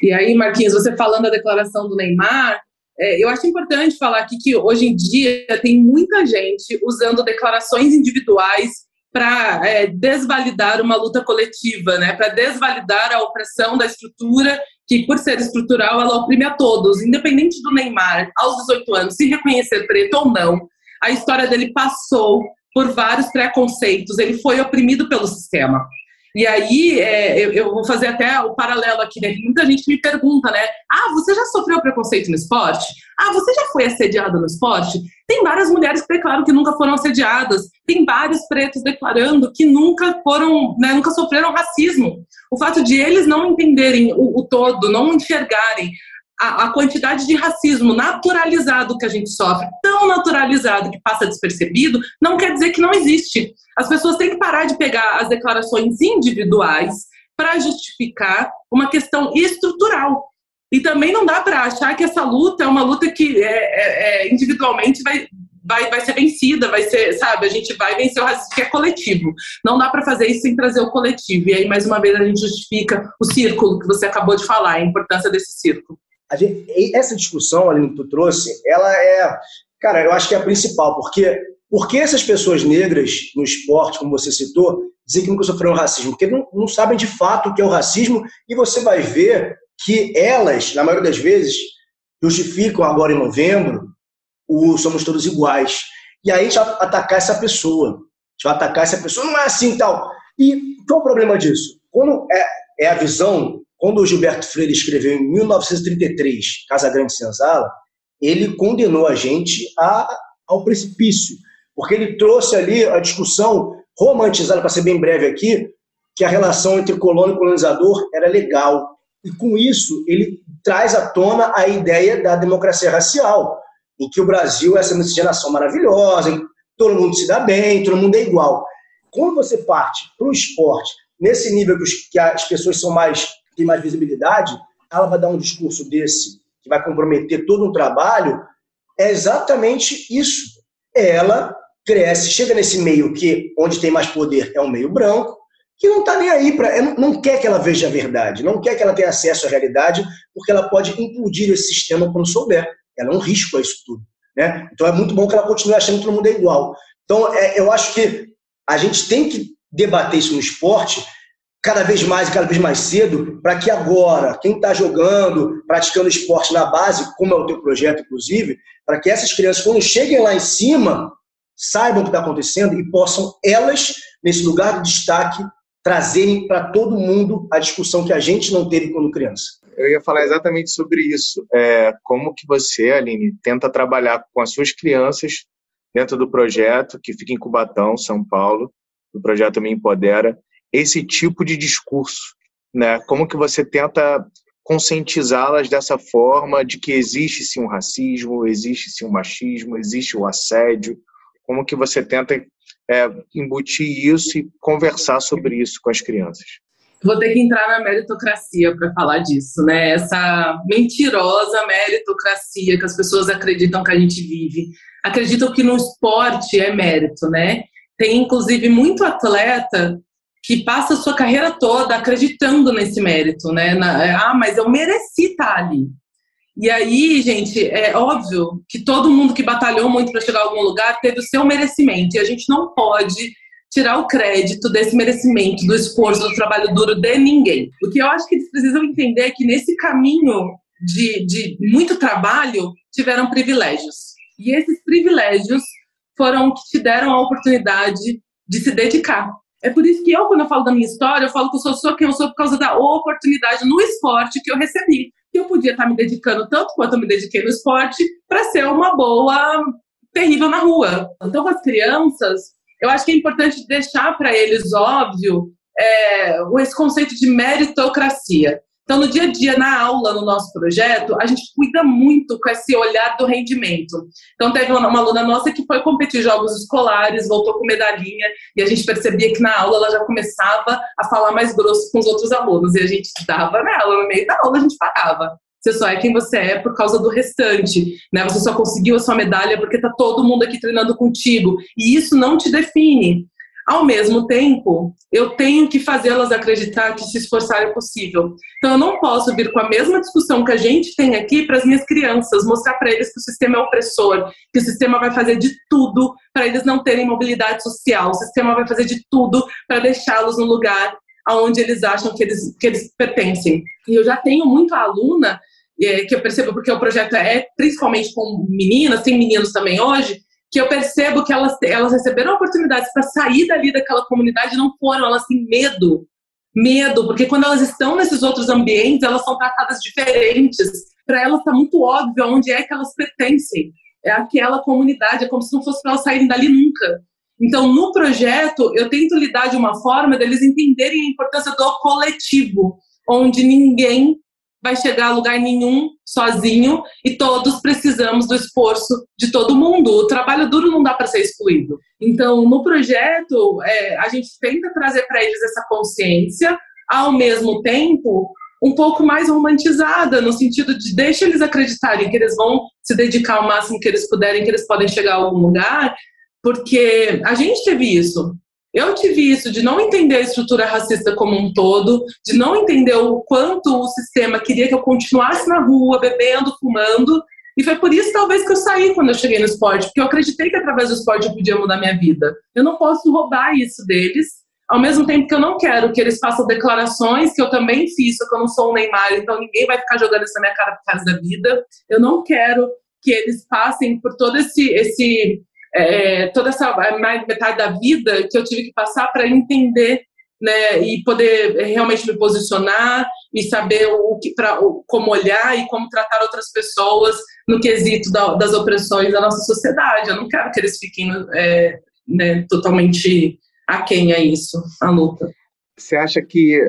E aí, Marquinhos, você falando da declaração do Neymar, é, eu acho importante falar aqui que hoje em dia tem muita gente usando declarações individuais para é, desvalidar uma luta coletiva, né? para desvalidar a opressão da estrutura, que por ser estrutural ela oprime a todos, independente do Neymar, aos 18 anos, se reconhecer preto ou não. A história dele passou por vários preconceitos, ele foi oprimido pelo sistema. E aí, é, eu, eu, vou fazer até o paralelo aqui, né? Muita gente me pergunta, né? Ah, você já sofreu preconceito no esporte? Ah, você já foi assediada no esporte? Tem várias mulheres que declaram que nunca foram assediadas. Tem vários pretos declarando que nunca foram, né, nunca sofreram racismo. O fato de eles não entenderem o, o todo, não enxergarem a, a, quantidade de racismo naturalizado que a gente sofre, tão naturalizado que passa despercebido, não quer dizer que não existe. As pessoas têm que parar de pegar as declarações individuais para justificar uma questão estrutural. E também não dá para achar que essa luta é uma luta que é, é, é, individualmente vai, vai, vai ser vencida, vai ser, sabe, a gente vai vencer o racismo, que é coletivo. Não dá para fazer isso sem trazer o coletivo. E aí, mais uma vez, a gente justifica o círculo que você acabou de falar, a importância desse círculo. Gente, essa discussão, Aline, que tu trouxe, ela é, cara, eu acho que é a principal, porque porque essas pessoas negras no esporte, como você citou, dizem que nunca sofreram racismo? Porque não, não sabem de fato o que é o racismo e você vai ver que elas, na maioria das vezes, justificam agora em novembro o somos todos iguais. E aí a gente vai atacar essa pessoa. A gente vai atacar essa pessoa, não é assim tal. E qual o problema disso? Quando é, é a visão, quando o Gilberto Freire escreveu em 1933 Casa Grande Senzala, ele condenou a gente a, ao precipício, porque ele trouxe ali a discussão romantizada, para ser bem breve aqui, que a relação entre colônia e colonizador era legal. E com isso, ele traz à tona a ideia da democracia racial, em que o Brasil é essa miscigenação maravilhosa, em que todo mundo se dá bem, todo mundo é igual. Quando você parte para o esporte, nesse nível que, as pessoas são mais têm mais visibilidade, ela vai dar um discurso desse que vai comprometer todo um trabalho. É exatamente isso. Ela cresce, chega nesse meio que onde tem mais poder é um meio branco, que não está nem aí para, não quer que ela veja a verdade, não quer que ela tenha acesso à realidade, porque ela pode implodir esse sistema quando souber. Ela é um risco a isso tudo. Né? Então é muito bom que ela continue achando que todo mundo é igual. Então é, eu acho que a gente tem que debater isso no esporte cada vez mais e cada vez mais cedo, para que agora, quem está jogando, praticando esporte na base, como é o teu projeto, inclusive, para que essas crianças, quando cheguem lá em cima, saibam o que está acontecendo e possam, elas, nesse lugar de destaque, trazerem para todo mundo a discussão que a gente não teve quando criança. Eu ia falar exatamente sobre isso. É, como que você, Aline, tenta trabalhar com as suas crianças dentro do projeto que fica em Cubatão, São Paulo, o projeto Me Empodera, esse tipo de discurso, né? Como que você tenta conscientizá-las dessa forma de que existe sim um racismo, existe sim um machismo, existe o um assédio, como que você tenta é, embutir isso e conversar sobre isso com as crianças? Vou ter que entrar na meritocracia para falar disso, né? Essa mentirosa meritocracia que as pessoas acreditam que a gente vive. Acreditam que no esporte é mérito, né? Tem inclusive muito atleta que passa a sua carreira toda acreditando nesse mérito, né? Na, ah, mas eu mereci estar ali. E aí, gente, é óbvio que todo mundo que batalhou muito para chegar a algum lugar teve o seu merecimento. E a gente não pode tirar o crédito desse merecimento, do esforço, do trabalho duro de ninguém. O que eu acho que eles precisam entender é que nesse caminho de, de muito trabalho tiveram privilégios. E esses privilégios foram que te deram a oportunidade de se dedicar. É por isso que eu, quando eu falo da minha história, eu falo que eu sou, sou quem eu sou por causa da oportunidade no esporte que eu recebi que eu podia estar me dedicando tanto quanto eu me dediquei no esporte para ser uma boa terrível na rua. Então, com as crianças, eu acho que é importante deixar para eles óbvio é, esse conceito de meritocracia. Então, no dia a dia, na aula, no nosso projeto, a gente cuida muito com esse olhar do rendimento. Então, teve uma, uma aluna nossa que foi competir jogos escolares, voltou com medalhinha, e a gente percebia que na aula ela já começava a falar mais grosso com os outros alunos, e a gente dava nela, no meio da aula a gente parava. Você só é quem você é por causa do restante, né? Você só conseguiu a sua medalha porque tá todo mundo aqui treinando contigo, e isso não te define. Ao mesmo tempo, eu tenho que fazê-las acreditar que se esforçar é possível. Então, eu não posso vir com a mesma discussão que a gente tem aqui para as minhas crianças, mostrar para eles que o sistema é opressor, que o sistema vai fazer de tudo para eles não terem mobilidade social, o sistema vai fazer de tudo para deixá-los no lugar aonde eles acham que eles, que eles pertencem. E eu já tenho muita aluna é, que eu percebo, porque o projeto é principalmente com meninas, tem meninos também hoje, que eu percebo que elas, elas receberam oportunidades para sair dali daquela comunidade não foram, elas têm medo. Medo, porque quando elas estão nesses outros ambientes, elas são tratadas diferentes. Para elas está muito óbvio onde é que elas pertencem. É aquela comunidade, é como se não fosse para elas saírem dali nunca. Então, no projeto, eu tento lidar de uma forma deles entenderem a importância do coletivo, onde ninguém vai chegar a lugar nenhum sozinho e todos precisamos do esforço de todo mundo. O trabalho duro não dá para ser excluído. Então, no projeto, é, a gente tenta trazer para eles essa consciência, ao mesmo tempo, um pouco mais romantizada, no sentido de deixa eles acreditarem que eles vão se dedicar ao máximo que eles puderem, que eles podem chegar a algum lugar, porque a gente teve isso. Eu tive isso de não entender a estrutura racista como um todo, de não entender o quanto o sistema queria que eu continuasse na rua, bebendo, fumando. E foi por isso, talvez, que eu saí quando eu cheguei no esporte, porque eu acreditei que através do esporte eu podia mudar minha vida. Eu não posso roubar isso deles, ao mesmo tempo que eu não quero que eles façam declarações que eu também fiz, só que eu não sou um Neymar, então ninguém vai ficar jogando isso na minha cara por causa da vida. Eu não quero que eles passem por todo esse, esse é, toda essa mais metade da vida que eu tive que passar para entender né, e poder realmente me posicionar e saber o que pra, como olhar e como tratar outras pessoas no quesito da, das opressões da nossa sociedade. Eu não quero que eles fiquem é, né, totalmente aquém a isso, a luta. Você acha que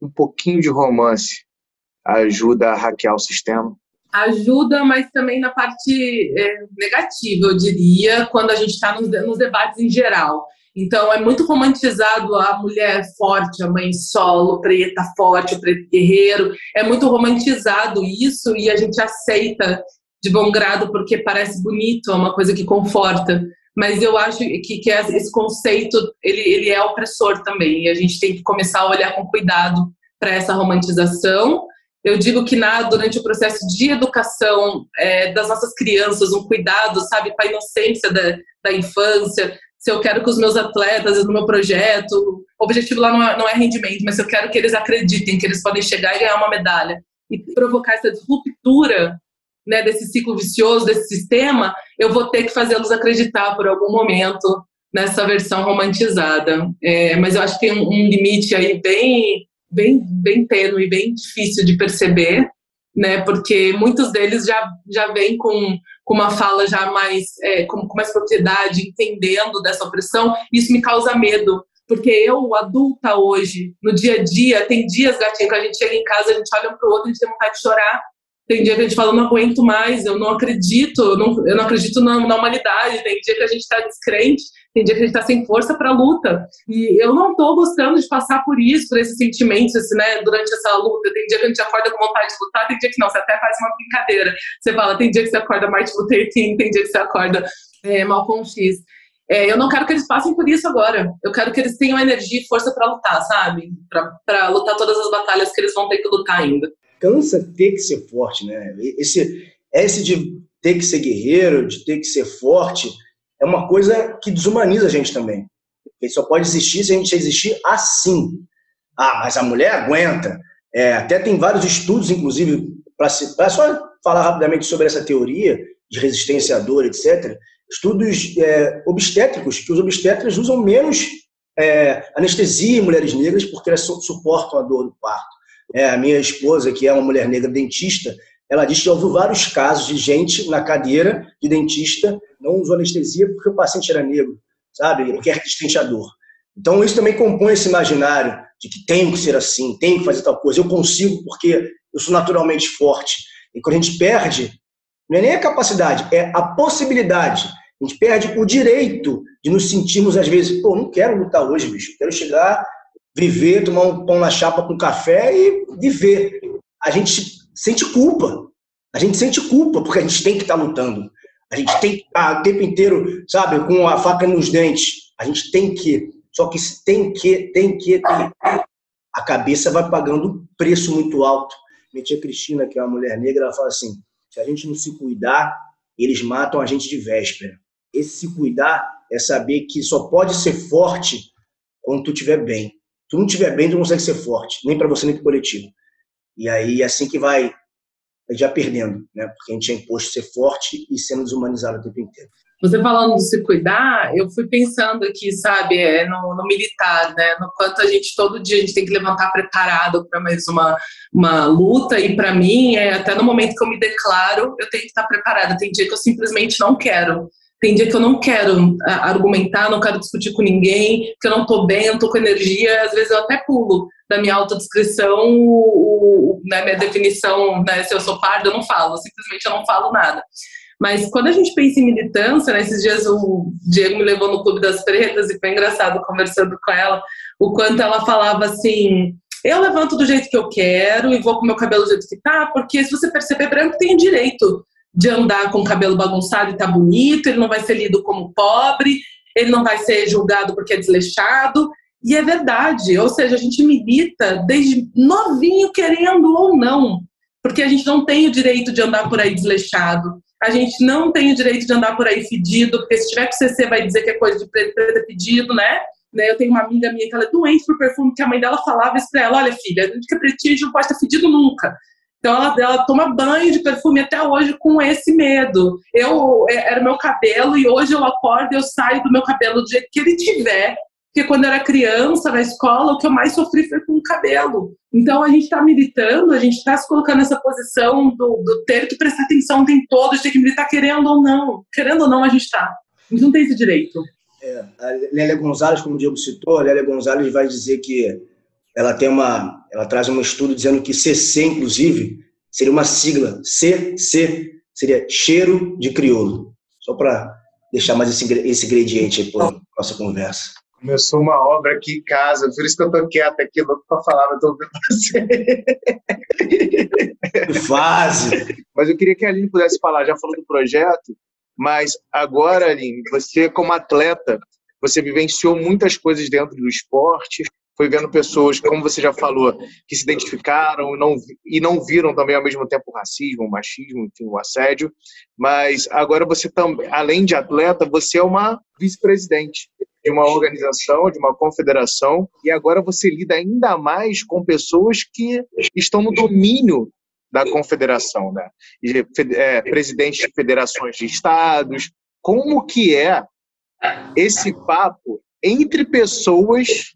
um pouquinho de romance ajuda a hackear o sistema? Ajuda, mas também na parte é, negativa, eu diria, quando a gente está nos, nos debates em geral. Então, é muito romantizado a mulher forte, a mãe solo, preta forte, o preto guerreiro. É muito romantizado isso e a gente aceita de bom grado porque parece bonito, é uma coisa que conforta mas eu acho que, que esse conceito ele, ele é opressor também e a gente tem que começar a olhar com cuidado para essa romantização. Eu digo que na, durante o processo de educação é, das nossas crianças, um cuidado, sabe, com a inocência da, da infância, se eu quero que os meus atletas, no meu projeto, o objetivo lá não é, não é rendimento, mas se eu quero que eles acreditem que eles podem chegar e ganhar uma medalha e provocar essa ruptura né, desse ciclo vicioso, desse sistema, eu vou ter que fazê-los acreditar por algum momento nessa versão romantizada. É, mas eu acho que tem um, um, limite aí bem, bem, bem tênue, bem difícil de perceber, né, porque muitos deles já, já vêm com, com uma fala já mais, é, com, com mais propriedade, entendendo dessa opressão, isso me causa medo, porque eu, adulta hoje, no dia a dia, tem dias, gatinho, que a gente chega em casa, a gente olha um pro outro, a gente tem vontade de chorar, tem dia que a gente fala, não aguento mais, eu não acredito, eu não, eu não acredito na, na, humanidade. Tem dia que a gente está descrente, tem dia que a gente está sem força para a luta. E eu não estou gostando de passar por isso, por esses sentimentos, assim, né, durante essa luta. Tem dia que a gente acorda com vontade de lutar, tem dia que não, você até faz uma brincadeira. Você fala, tem dia que você acorda Martin Luther King, tem dia que você acorda é, Malcolm X. É, eu não quero que eles passem por isso agora. Eu quero que eles tenham energia e força para lutar, sabe? Para lutar todas as batalhas que eles vão ter que lutar ainda cansa ter que ser forte, né? Esse, esse de ter que ser guerreiro, de ter que ser forte, é uma coisa que desumaniza a gente também. Porque só pode existir se a gente existir assim. Ah, mas a mulher aguenta. É, até tem vários estudos, inclusive, para só falar rapidamente sobre essa teoria de resistência à dor, etc. Estudos é, obstétricos, que os obstetras usam menos é, anestesia em mulheres negras porque elas suportam a dor do parto. É, a minha esposa, que é uma mulher negra dentista, ela disse que ouviu vários casos de gente na cadeira de dentista não usou anestesia porque o paciente era negro, sabe? Porque é resistente dor. Então, isso também compõe esse imaginário de que tem que ser assim, tem que fazer tal coisa. Eu consigo porque eu sou naturalmente forte. E quando a gente perde, não é nem a capacidade, é a possibilidade. A gente perde o direito de nos sentirmos, às vezes, pô, não quero lutar hoje, bicho. Quero chegar viver, tomar um pão na chapa com café e viver. A gente sente culpa. A gente sente culpa porque a gente tem que estar tá lutando. A gente tem que estar o tempo inteiro, sabe, com a faca nos dentes. A gente tem que. Só que tem que, tem que, tem que. A cabeça vai pagando um preço muito alto. Minha tia Cristina, que é uma mulher negra, ela fala assim: se a gente não se cuidar, eles matam a gente de véspera. Esse se cuidar é saber que só pode ser forte quando tu estiver bem tu não estiver bem, tu não consegue ser forte, nem para você, nem para o coletivo. E aí é assim que vai já perdendo, né? Porque a gente é imposto ser forte e sendo desumanizado o tempo inteiro. Você falando de se cuidar, eu fui pensando aqui, sabe, é, no, no, militar, né? No quanto a gente todo dia a gente tem que levantar preparado para mais uma, uma luta. E para mim, é, até no momento que eu me declaro, eu tenho que estar preparada. Tem dia que eu simplesmente não quero. Tem dia que eu não quero argumentar, não quero discutir com ninguém, que eu não estou bem, não estou com energia. Às vezes eu até pulo da minha autodescrição, o, né, minha definição, né, se eu sou parda, eu não falo, simplesmente eu não falo nada. Mas quando a gente pensa em militância, né, esses dias o Diego me levou no Clube das Pretas e foi engraçado conversando com ela, o quanto ela falava assim: eu levanto do jeito que eu quero e vou com meu cabelo do jeito que tá, porque se você perceber, branco tem direito de andar com o cabelo bagunçado e tá bonito, ele não vai ser lido como pobre, ele não vai ser julgado porque é desleixado. E é verdade, ou seja, a gente milita desde novinho, querendo ou não, porque a gente não tem o direito de andar por aí desleixado, a gente não tem o direito de andar por aí fedido, porque se tiver que CC vai dizer que é coisa de preto, preto pedido, né? Né? Eu tenho uma amiga minha que ela é doente por perfume, que a mãe dela falava isso pra ela: olha, filha, a gente que é pretinho, não pode estar fedido nunca. Então ela, ela toma banho de perfume até hoje com esse medo. Eu é, era meu cabelo e hoje eu acordo e eu saio do meu cabelo do jeito que ele tiver. Porque quando eu era criança, na escola, o que eu mais sofri foi com o cabelo. Então a gente está militando, a gente está se colocando nessa posição do, do, ter que prestar atenção o tempo todo, de ter que militar querendo ou não. Querendo ou não, a gente está. A gente não tem esse direito. É, a Lélia Gonzalez, como o Diego citou, a Lélia Gonzalez vai dizer que ela tem uma, ela traz um estudo dizendo que CC, inclusive, seria uma sigla. CC seria cheiro de crioulo. Só para deixar mais esse, esse ingrediente aí para nossa conversa. Começou uma obra aqui em casa, por isso que eu tô quieto aqui, louco para falar, mas tô ouvindo você. Fase. Mas eu queria que a Aline pudesse falar, já falou do projeto, mas agora, Aline, você como atleta, você vivenciou muitas coisas dentro do esporte, foi vendo pessoas, como você já falou, que se identificaram não, e não viram também ao mesmo tempo o racismo, o machismo, enfim, o assédio. Mas agora você também, além de atleta, você é uma vice-presidente de uma organização, de uma confederação, e agora você lida ainda mais com pessoas que estão no domínio da confederação, né? E, é, presidentes de federações de estados. Como que é esse papo entre pessoas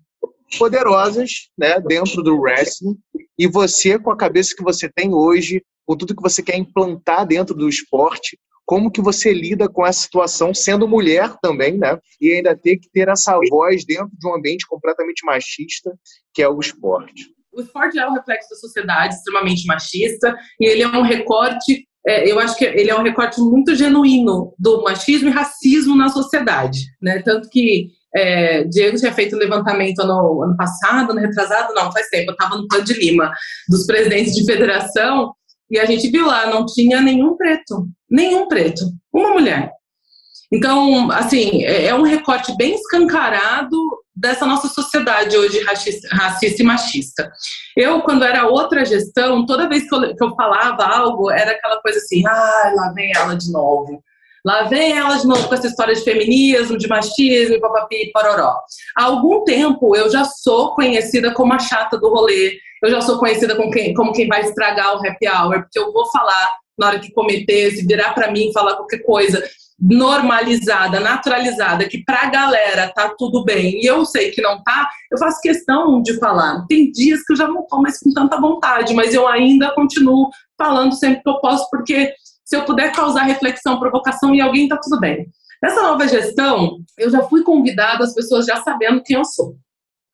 poderosas, né, dentro do wrestling, e você com a cabeça que você tem hoje, com tudo que você quer implantar dentro do esporte, como que você lida com essa situação sendo mulher também, né? E ainda ter que ter essa voz dentro de um ambiente completamente machista, que é o esporte. O esporte é um reflexo da sociedade extremamente machista e ele é um recorte, é, eu acho que ele é um recorte muito genuíno do machismo e racismo na sociedade, né? Tanto que é, Diego tinha feito um levantamento no ano passado, ano retrasado, não, faz tempo, eu estava no Pan de Lima, dos presidentes de federação, e a gente viu lá, não tinha nenhum preto, nenhum preto, uma mulher. Então, assim, é, é um recorte bem escancarado dessa nossa sociedade hoje racista, racista e machista. Eu, quando era outra gestão, toda vez que eu, que eu falava algo, era aquela coisa assim, ah, lá vem ela de novo. Lá vem ela de novo com essa história de feminismo, de machismo, papapi, pororó. Há algum tempo eu já sou conhecida como a chata do rolê, eu já sou conhecida como quem, como quem vai estragar o happy hour, porque eu vou falar na hora que cometer, se virar para mim falar qualquer coisa normalizada, naturalizada, que pra galera tá tudo bem e eu sei que não tá, eu faço questão de falar. Tem dias que eu já não tô mais com tanta vontade, mas eu ainda continuo falando sempre que eu posso, porque se eu puder causar reflexão, provocação e alguém, tá tudo bem. Nessa nova gestão, eu já fui convidada, as pessoas já sabendo quem eu sou.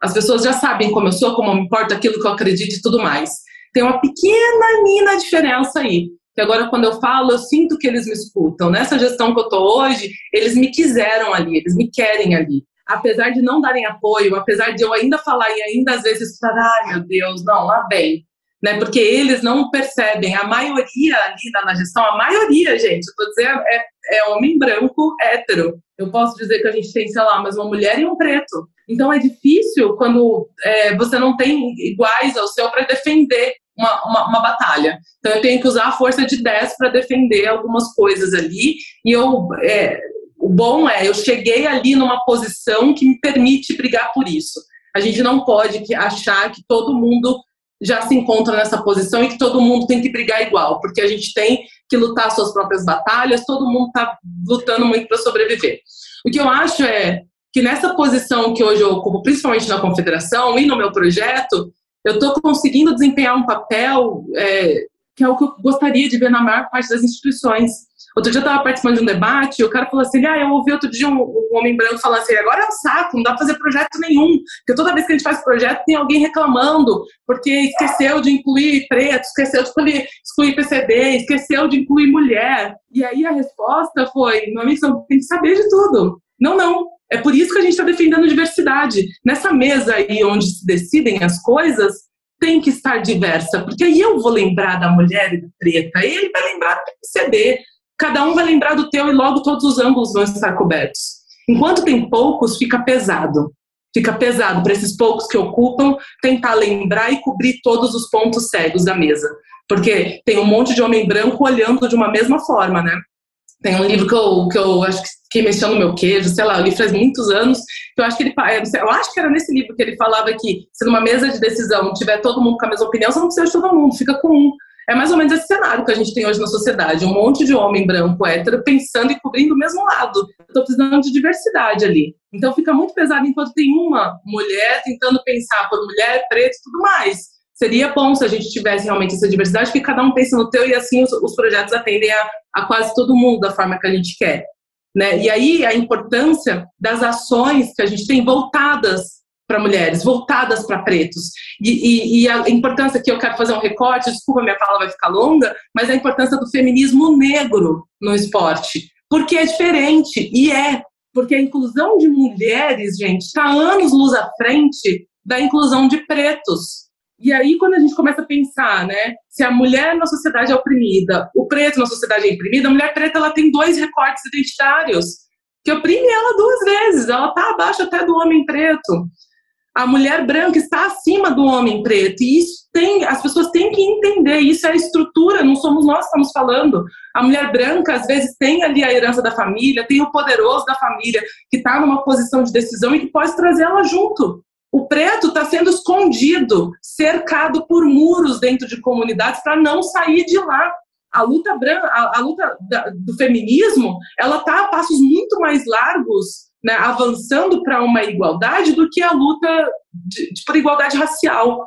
As pessoas já sabem como eu sou, como me importa aquilo que eu acredito e tudo mais. Tem uma pequena nina diferença aí. Que agora, quando eu falo, eu sinto que eles me escutam. Nessa gestão que eu tô hoje, eles me quiseram ali, eles me querem ali. Apesar de não darem apoio, apesar de eu ainda falar e ainda às vezes falar, ai meu Deus, não, lá vem né? Porque eles não percebem. A maioria ali na gestão, a maioria, gente, eu tô dizendo, é, é homem branco hétero. Eu posso dizer que a gente tem, sei lá, mas uma mulher e um preto. Então é difícil quando é, você não tem iguais ao seu para defender uma, uma, uma, batalha. Então eu tenho que usar a força de 10 para defender algumas coisas ali. E eu. É, o bom é, eu cheguei ali numa posição que me permite brigar por isso. A gente não pode achar que todo mundo já se encontra nessa posição e que todo mundo tem que brigar igual, porque a gente tem que lutar suas próprias batalhas, todo mundo está lutando muito para sobreviver. O que eu acho é que nessa posição que hoje eu ocupo, principalmente na confederação e no meu projeto, eu estou conseguindo desempenhar um papel é, que é o que eu gostaria de ver na maior parte das instituições. Outro dia eu estava participando de um debate e o cara falou assim: ah, eu ouvi outro dia um, um homem branco falar assim: agora é um saco, não dá pra fazer projeto nenhum. Porque toda vez que a gente faz projeto tem alguém reclamando, porque esqueceu de incluir preto, esqueceu de excluir PCD, esqueceu de incluir mulher. E aí a resposta foi: meu amigo, tem que saber de tudo. Não, não. É por isso que a gente está defendendo diversidade. Nessa mesa aí onde se decidem as coisas, tem que estar diversa, porque aí eu vou lembrar da mulher e do preta, ele vai lembrar do PCD, cada um vai lembrar do teu e logo todos os ângulos vão estar cobertos. Enquanto tem poucos, fica pesado. Fica pesado para esses poucos que ocupam tentar lembrar e cobrir todos os pontos cegos da mesa. Porque tem um monte de homem branco olhando de uma mesma forma, né? Tem um livro que eu, que eu acho que menciona no meu queijo, sei lá, eu li faz muitos anos, que eu acho que ele, eu acho que era nesse livro que ele falava que se numa mesa de decisão tiver todo mundo com a mesma opinião, você não precisa de todo mundo, fica com um. É mais ou menos esse cenário que a gente tem hoje na sociedade. Um monte de homem branco, hétero, pensando e cobrindo o mesmo lado. Estou precisando de diversidade ali. Então fica muito pesado enquanto tem uma mulher tentando pensar por mulher, preto e tudo mais. Seria bom se a gente tivesse realmente essa diversidade, que cada um pensa no teu e assim os, os projetos atendem a, a, quase todo mundo da forma que a gente quer. Né? E aí a importância das ações que a gente tem voltadas para mulheres, voltadas para pretos. E, e, e, a importância que eu quero fazer um recorte, desculpa, minha fala vai ficar longa, mas a importância do feminismo negro no esporte. Porque é diferente, e é. Porque a inclusão de mulheres, gente, está anos luz à frente da inclusão de pretos. E aí, quando a gente começa a pensar, né, se a mulher na sociedade é oprimida, o preto na sociedade é oprimida, a mulher preta ela tem dois recortes identitários que oprimem ela duas vezes. Ela está abaixo até do homem preto a mulher branca está acima do homem preto. E isso tem, as pessoas têm que entender, isso é a estrutura, não somos nós que estamos falando. A mulher branca, às vezes, tem ali a herança da família, tem o poderoso da família, que está numa posição de decisão e que pode trazer ela junto. O preto está sendo escondido, cercado por muros dentro de comunidades para não sair de lá. A luta branca, a, a luta da, do feminismo, ela está a passos muito mais largos né, avançando para uma igualdade do que a luta de, de, por igualdade racial.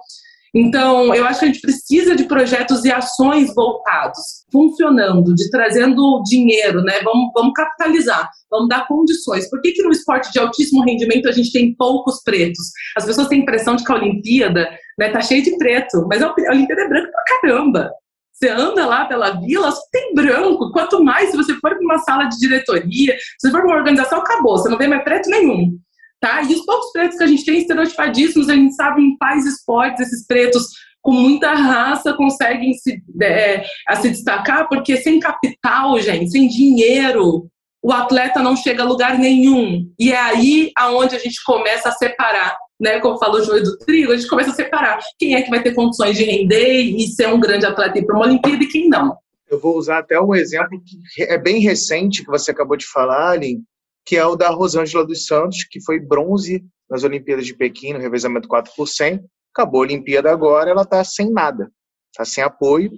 Então, eu acho que a gente precisa de projetos e ações voltados, funcionando, de trazendo dinheiro, né? Vamos, vamos capitalizar, vamos dar condições. Por que, que no esporte de altíssimo rendimento a gente tem poucos pretos? As pessoas têm a impressão de que a Olimpíada né, tá cheia de preto, mas a Olimpíada é branca pra caramba. Você anda lá pela vila, só tem branco. Quanto mais, se você for para uma sala de diretoria, se você for para uma organização, acabou. Você não vê mais preto nenhum. Tá? E os poucos pretos que a gente tem estereotipadíssimos, a gente sabe em quais esportes esses pretos com muita raça conseguem se, é, a se destacar, porque sem capital, gente, sem dinheiro, o atleta não chega a lugar nenhum. E é aí aonde a gente começa a separar né, como falou o joio do trigo, a gente começa a separar quem é que vai ter condições de render e ser um grande atleta ir para uma Olimpíada e quem não. Eu vou usar até um exemplo que é bem recente, que você acabou de falar, Aline, que é o da Rosângela dos Santos, que foi bronze nas Olimpíadas de Pequim, no revezamento 4 por 100. Acabou a Olimpíada agora, ela está sem nada, está sem apoio,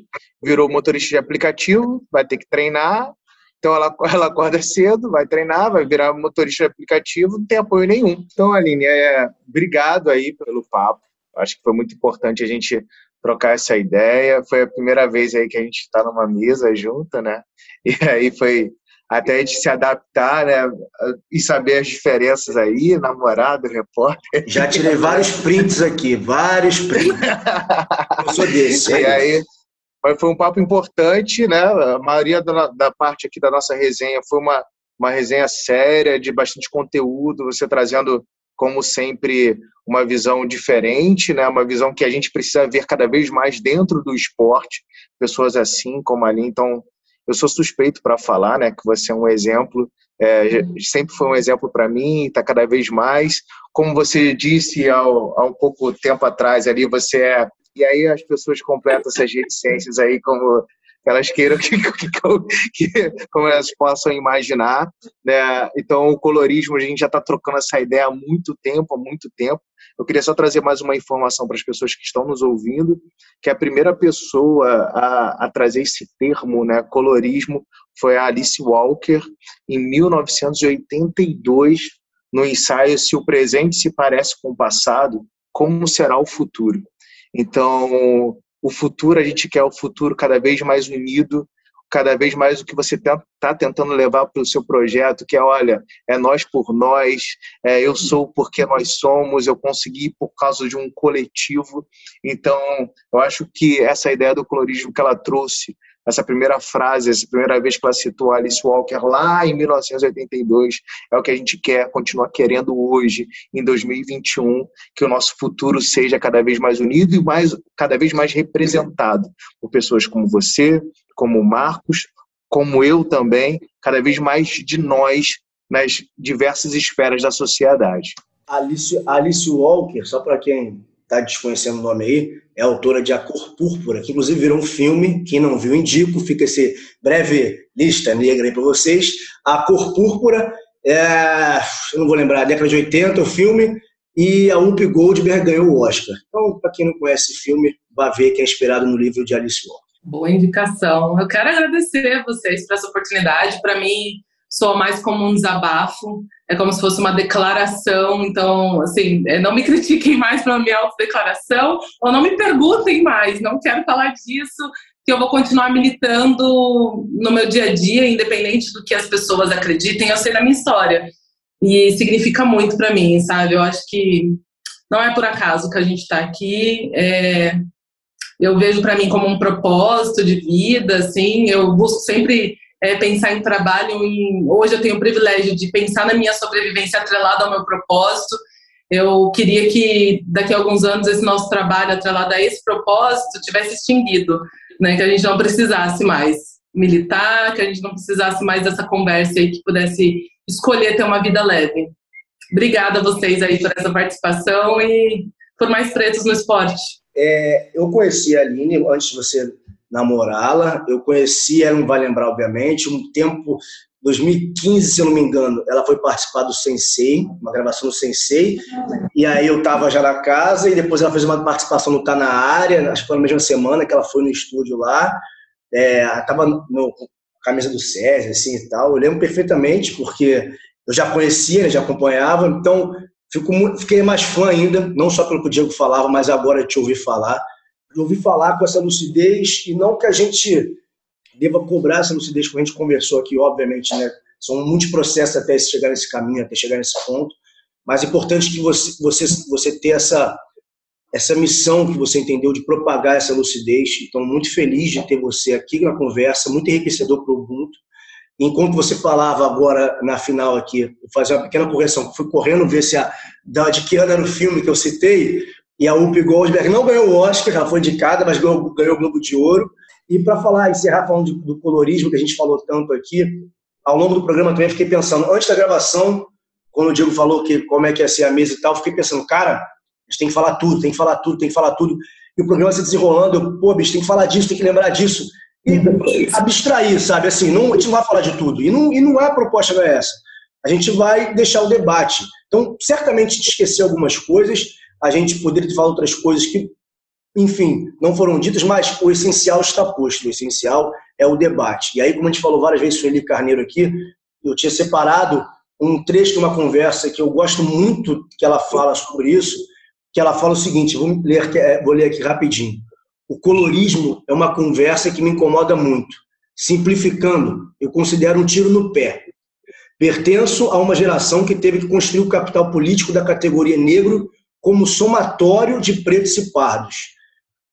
virou motorista de aplicativo, vai ter que treinar, então ela, ela acorda cedo, vai treinar, vai virar motorista de aplicativo, não tem apoio nenhum. Então, Aline, é, obrigado aí pelo papo. Acho que foi muito importante a gente trocar essa ideia. Foi a primeira vez aí que a gente está numa mesa junta, né? E aí foi até a gente se adaptar, né? E saber as diferenças aí, namorado, repórter. Já tirei vários prints aqui, vários prints. Eu sou desse. E aí, mas foi um papo importante, né? A maioria da, da parte aqui da nossa resenha foi uma, uma resenha séria, de bastante conteúdo, você trazendo, como sempre, uma visão diferente, né? Uma visão que a gente precisa ver cada vez mais dentro do esporte, pessoas assim como ali. Então, eu sou suspeito para falar, né? Que você é um exemplo, é, sempre foi um exemplo para mim, está cada vez mais. Como você disse há, há um pouco tempo atrás ali, você é e aí as pessoas completam essas reticências aí como elas queiram que, que, que, como elas possam imaginar, né? Então o colorismo a gente já está trocando essa ideia há muito tempo, há muito tempo. Eu queria só trazer mais uma informação para as pessoas que estão nos ouvindo, que a primeira pessoa a, a trazer esse termo, né, colorismo, foi a Alice Walker em 1982 no ensaio Se o presente se parece com o passado, como será o futuro? Então, o futuro, a gente quer o futuro cada vez mais unido, cada vez mais o que você está tentando levar para o seu projeto, que é, olha, é nós por nós, é, eu sou porque nós somos, eu consegui por causa de um coletivo. Então, eu acho que essa ideia do colorismo que ela trouxe essa primeira frase, essa primeira vez que ela citou Alice Walker lá em 1982, é o que a gente quer, continuar querendo hoje, em 2021, que o nosso futuro seja cada vez mais unido e mais, cada vez mais representado por pessoas como você, como o Marcos, como eu também, cada vez mais de nós nas diversas esferas da sociedade. Alice, Alice Walker, só para quem está desconhecendo o nome aí, é autora de A Cor Púrpura, que inclusive virou um filme. Quem não viu, indico. Fica esse breve lista negra aí para vocês. A Cor Púrpura, é, eu não vou lembrar, década de 80, o filme, e a Whoopi Goldberg ganhou o Oscar. Então, para quem não conhece esse filme, vá ver que é inspirado no livro de Alice Walker. Boa indicação. Eu quero agradecer a vocês por essa oportunidade. Para mim, soa mais como um desabafo, é como se fosse uma declaração. Então, assim, é, não me critiquem mais pela minha autodeclaração, ou não me perguntem mais, não quero falar disso, que eu vou continuar militando no meu dia a dia, independente do que as pessoas acreditem, eu sei da minha história. E significa muito para mim, sabe? Eu acho que não é por acaso que a gente está aqui. É, eu vejo para mim como um propósito de vida, assim, eu busco sempre é, pensar em trabalho. Em, hoje eu tenho o privilégio de pensar na minha sobrevivência atrelada ao meu propósito. Eu queria que daqui a alguns anos esse nosso trabalho atrelado a esse propósito tivesse extinguido, né? que a gente não precisasse mais militar, que a gente não precisasse mais dessa conversa e que pudesse escolher ter uma vida leve. Obrigada a vocês aí por essa participação e por mais pretos no esporte. É, eu conheci a Aline antes de você namorá-la. Eu conheci, ela não vai lembrar, obviamente, um tempo, 2015, se eu não me engano, ela foi participar do Sensei, uma gravação do Sensei, e aí eu estava já na casa, e depois ela fez uma participação no Tá Na Área, acho que foi na mesma semana que ela foi no estúdio lá, é, estava no camisa do César, assim, e tal, eu lembro perfeitamente, porque eu já conhecia, né, já acompanhava, então fico, fiquei mais fã ainda, não só pelo que o Diego falava, mas agora te ouvir falar, de ouvir falar com essa lucidez e não que a gente deva cobrar essa lucidez, como a gente conversou aqui, obviamente, né? São muitos processos até chegar nesse caminho, até chegar nesse ponto, mas é importante que você, você, você ter essa, essa missão que você entendeu de propagar essa lucidez. Então, muito feliz de ter você aqui na conversa, muito enriquecedor para o Ubuntu. Enquanto você falava agora na final aqui, vou fazer uma pequena correção, fui correndo ver se a, de que ano era o filme que eu citei, e a Whoopi Goldberg não ganhou o Oscar, ela foi indicada, mas ganhou, ganhou o Globo de Ouro. E para falar, encerrar falando do colorismo que a gente falou tanto aqui, ao longo do programa também fiquei pensando, antes da gravação, quando o Diego falou que como é que ia ser a mesa e tal, fiquei pensando, cara, a gente tem que falar tudo, tem que falar tudo, tem que falar tudo. E o programa se desenrolando, eu, pô, bicho, tem que falar disso, tem que lembrar disso. E abstrair, sabe? Assim, não, a gente não vai falar de tudo. E não, e não é a proposta não é essa. A gente vai deixar o debate. Então, certamente a gente esqueceu algumas coisas, a gente poderia falar outras coisas que, enfim, não foram ditas, mas o essencial está posto. O essencial é o debate. E aí, como a gente falou várias vezes, Sueli Carneiro aqui, eu tinha separado um trecho de uma conversa que eu gosto muito que ela fala sobre isso, que ela fala o seguinte, vou ler, é, vou ler aqui rapidinho. O colorismo é uma conversa que me incomoda muito. Simplificando, eu considero um tiro no pé. Pertenço a uma geração que teve que construir o capital político da categoria negro como somatório de pretos e pardos.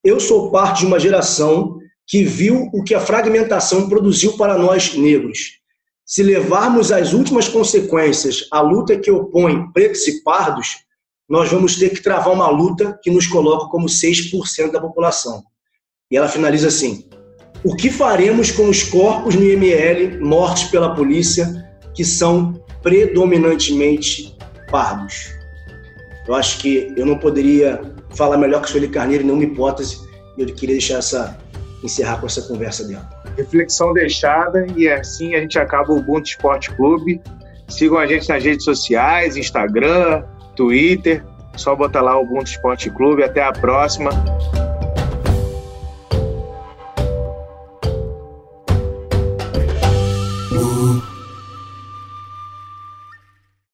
Eu sou parte de uma geração que viu o que a fragmentação produziu para nós negros. Se levarmos às últimas consequências a luta que opõe pretos e pardos, nós vamos ter que travar uma luta que nos coloca como 6% da população. E ela finaliza assim: O que faremos com os corpos no IML mortos pela polícia que são predominantemente pardos? Eu acho que eu não poderia falar melhor que a Sueli Carneiro em nenhuma hipótese. Eu queria deixar essa, encerrar com essa conversa dela. Reflexão deixada e assim a gente acaba o Ubuntu Esporte Clube. Sigam a gente nas redes sociais, Instagram, Twitter. Só botar lá o Ubuntu Esporte Clube. Até a próxima.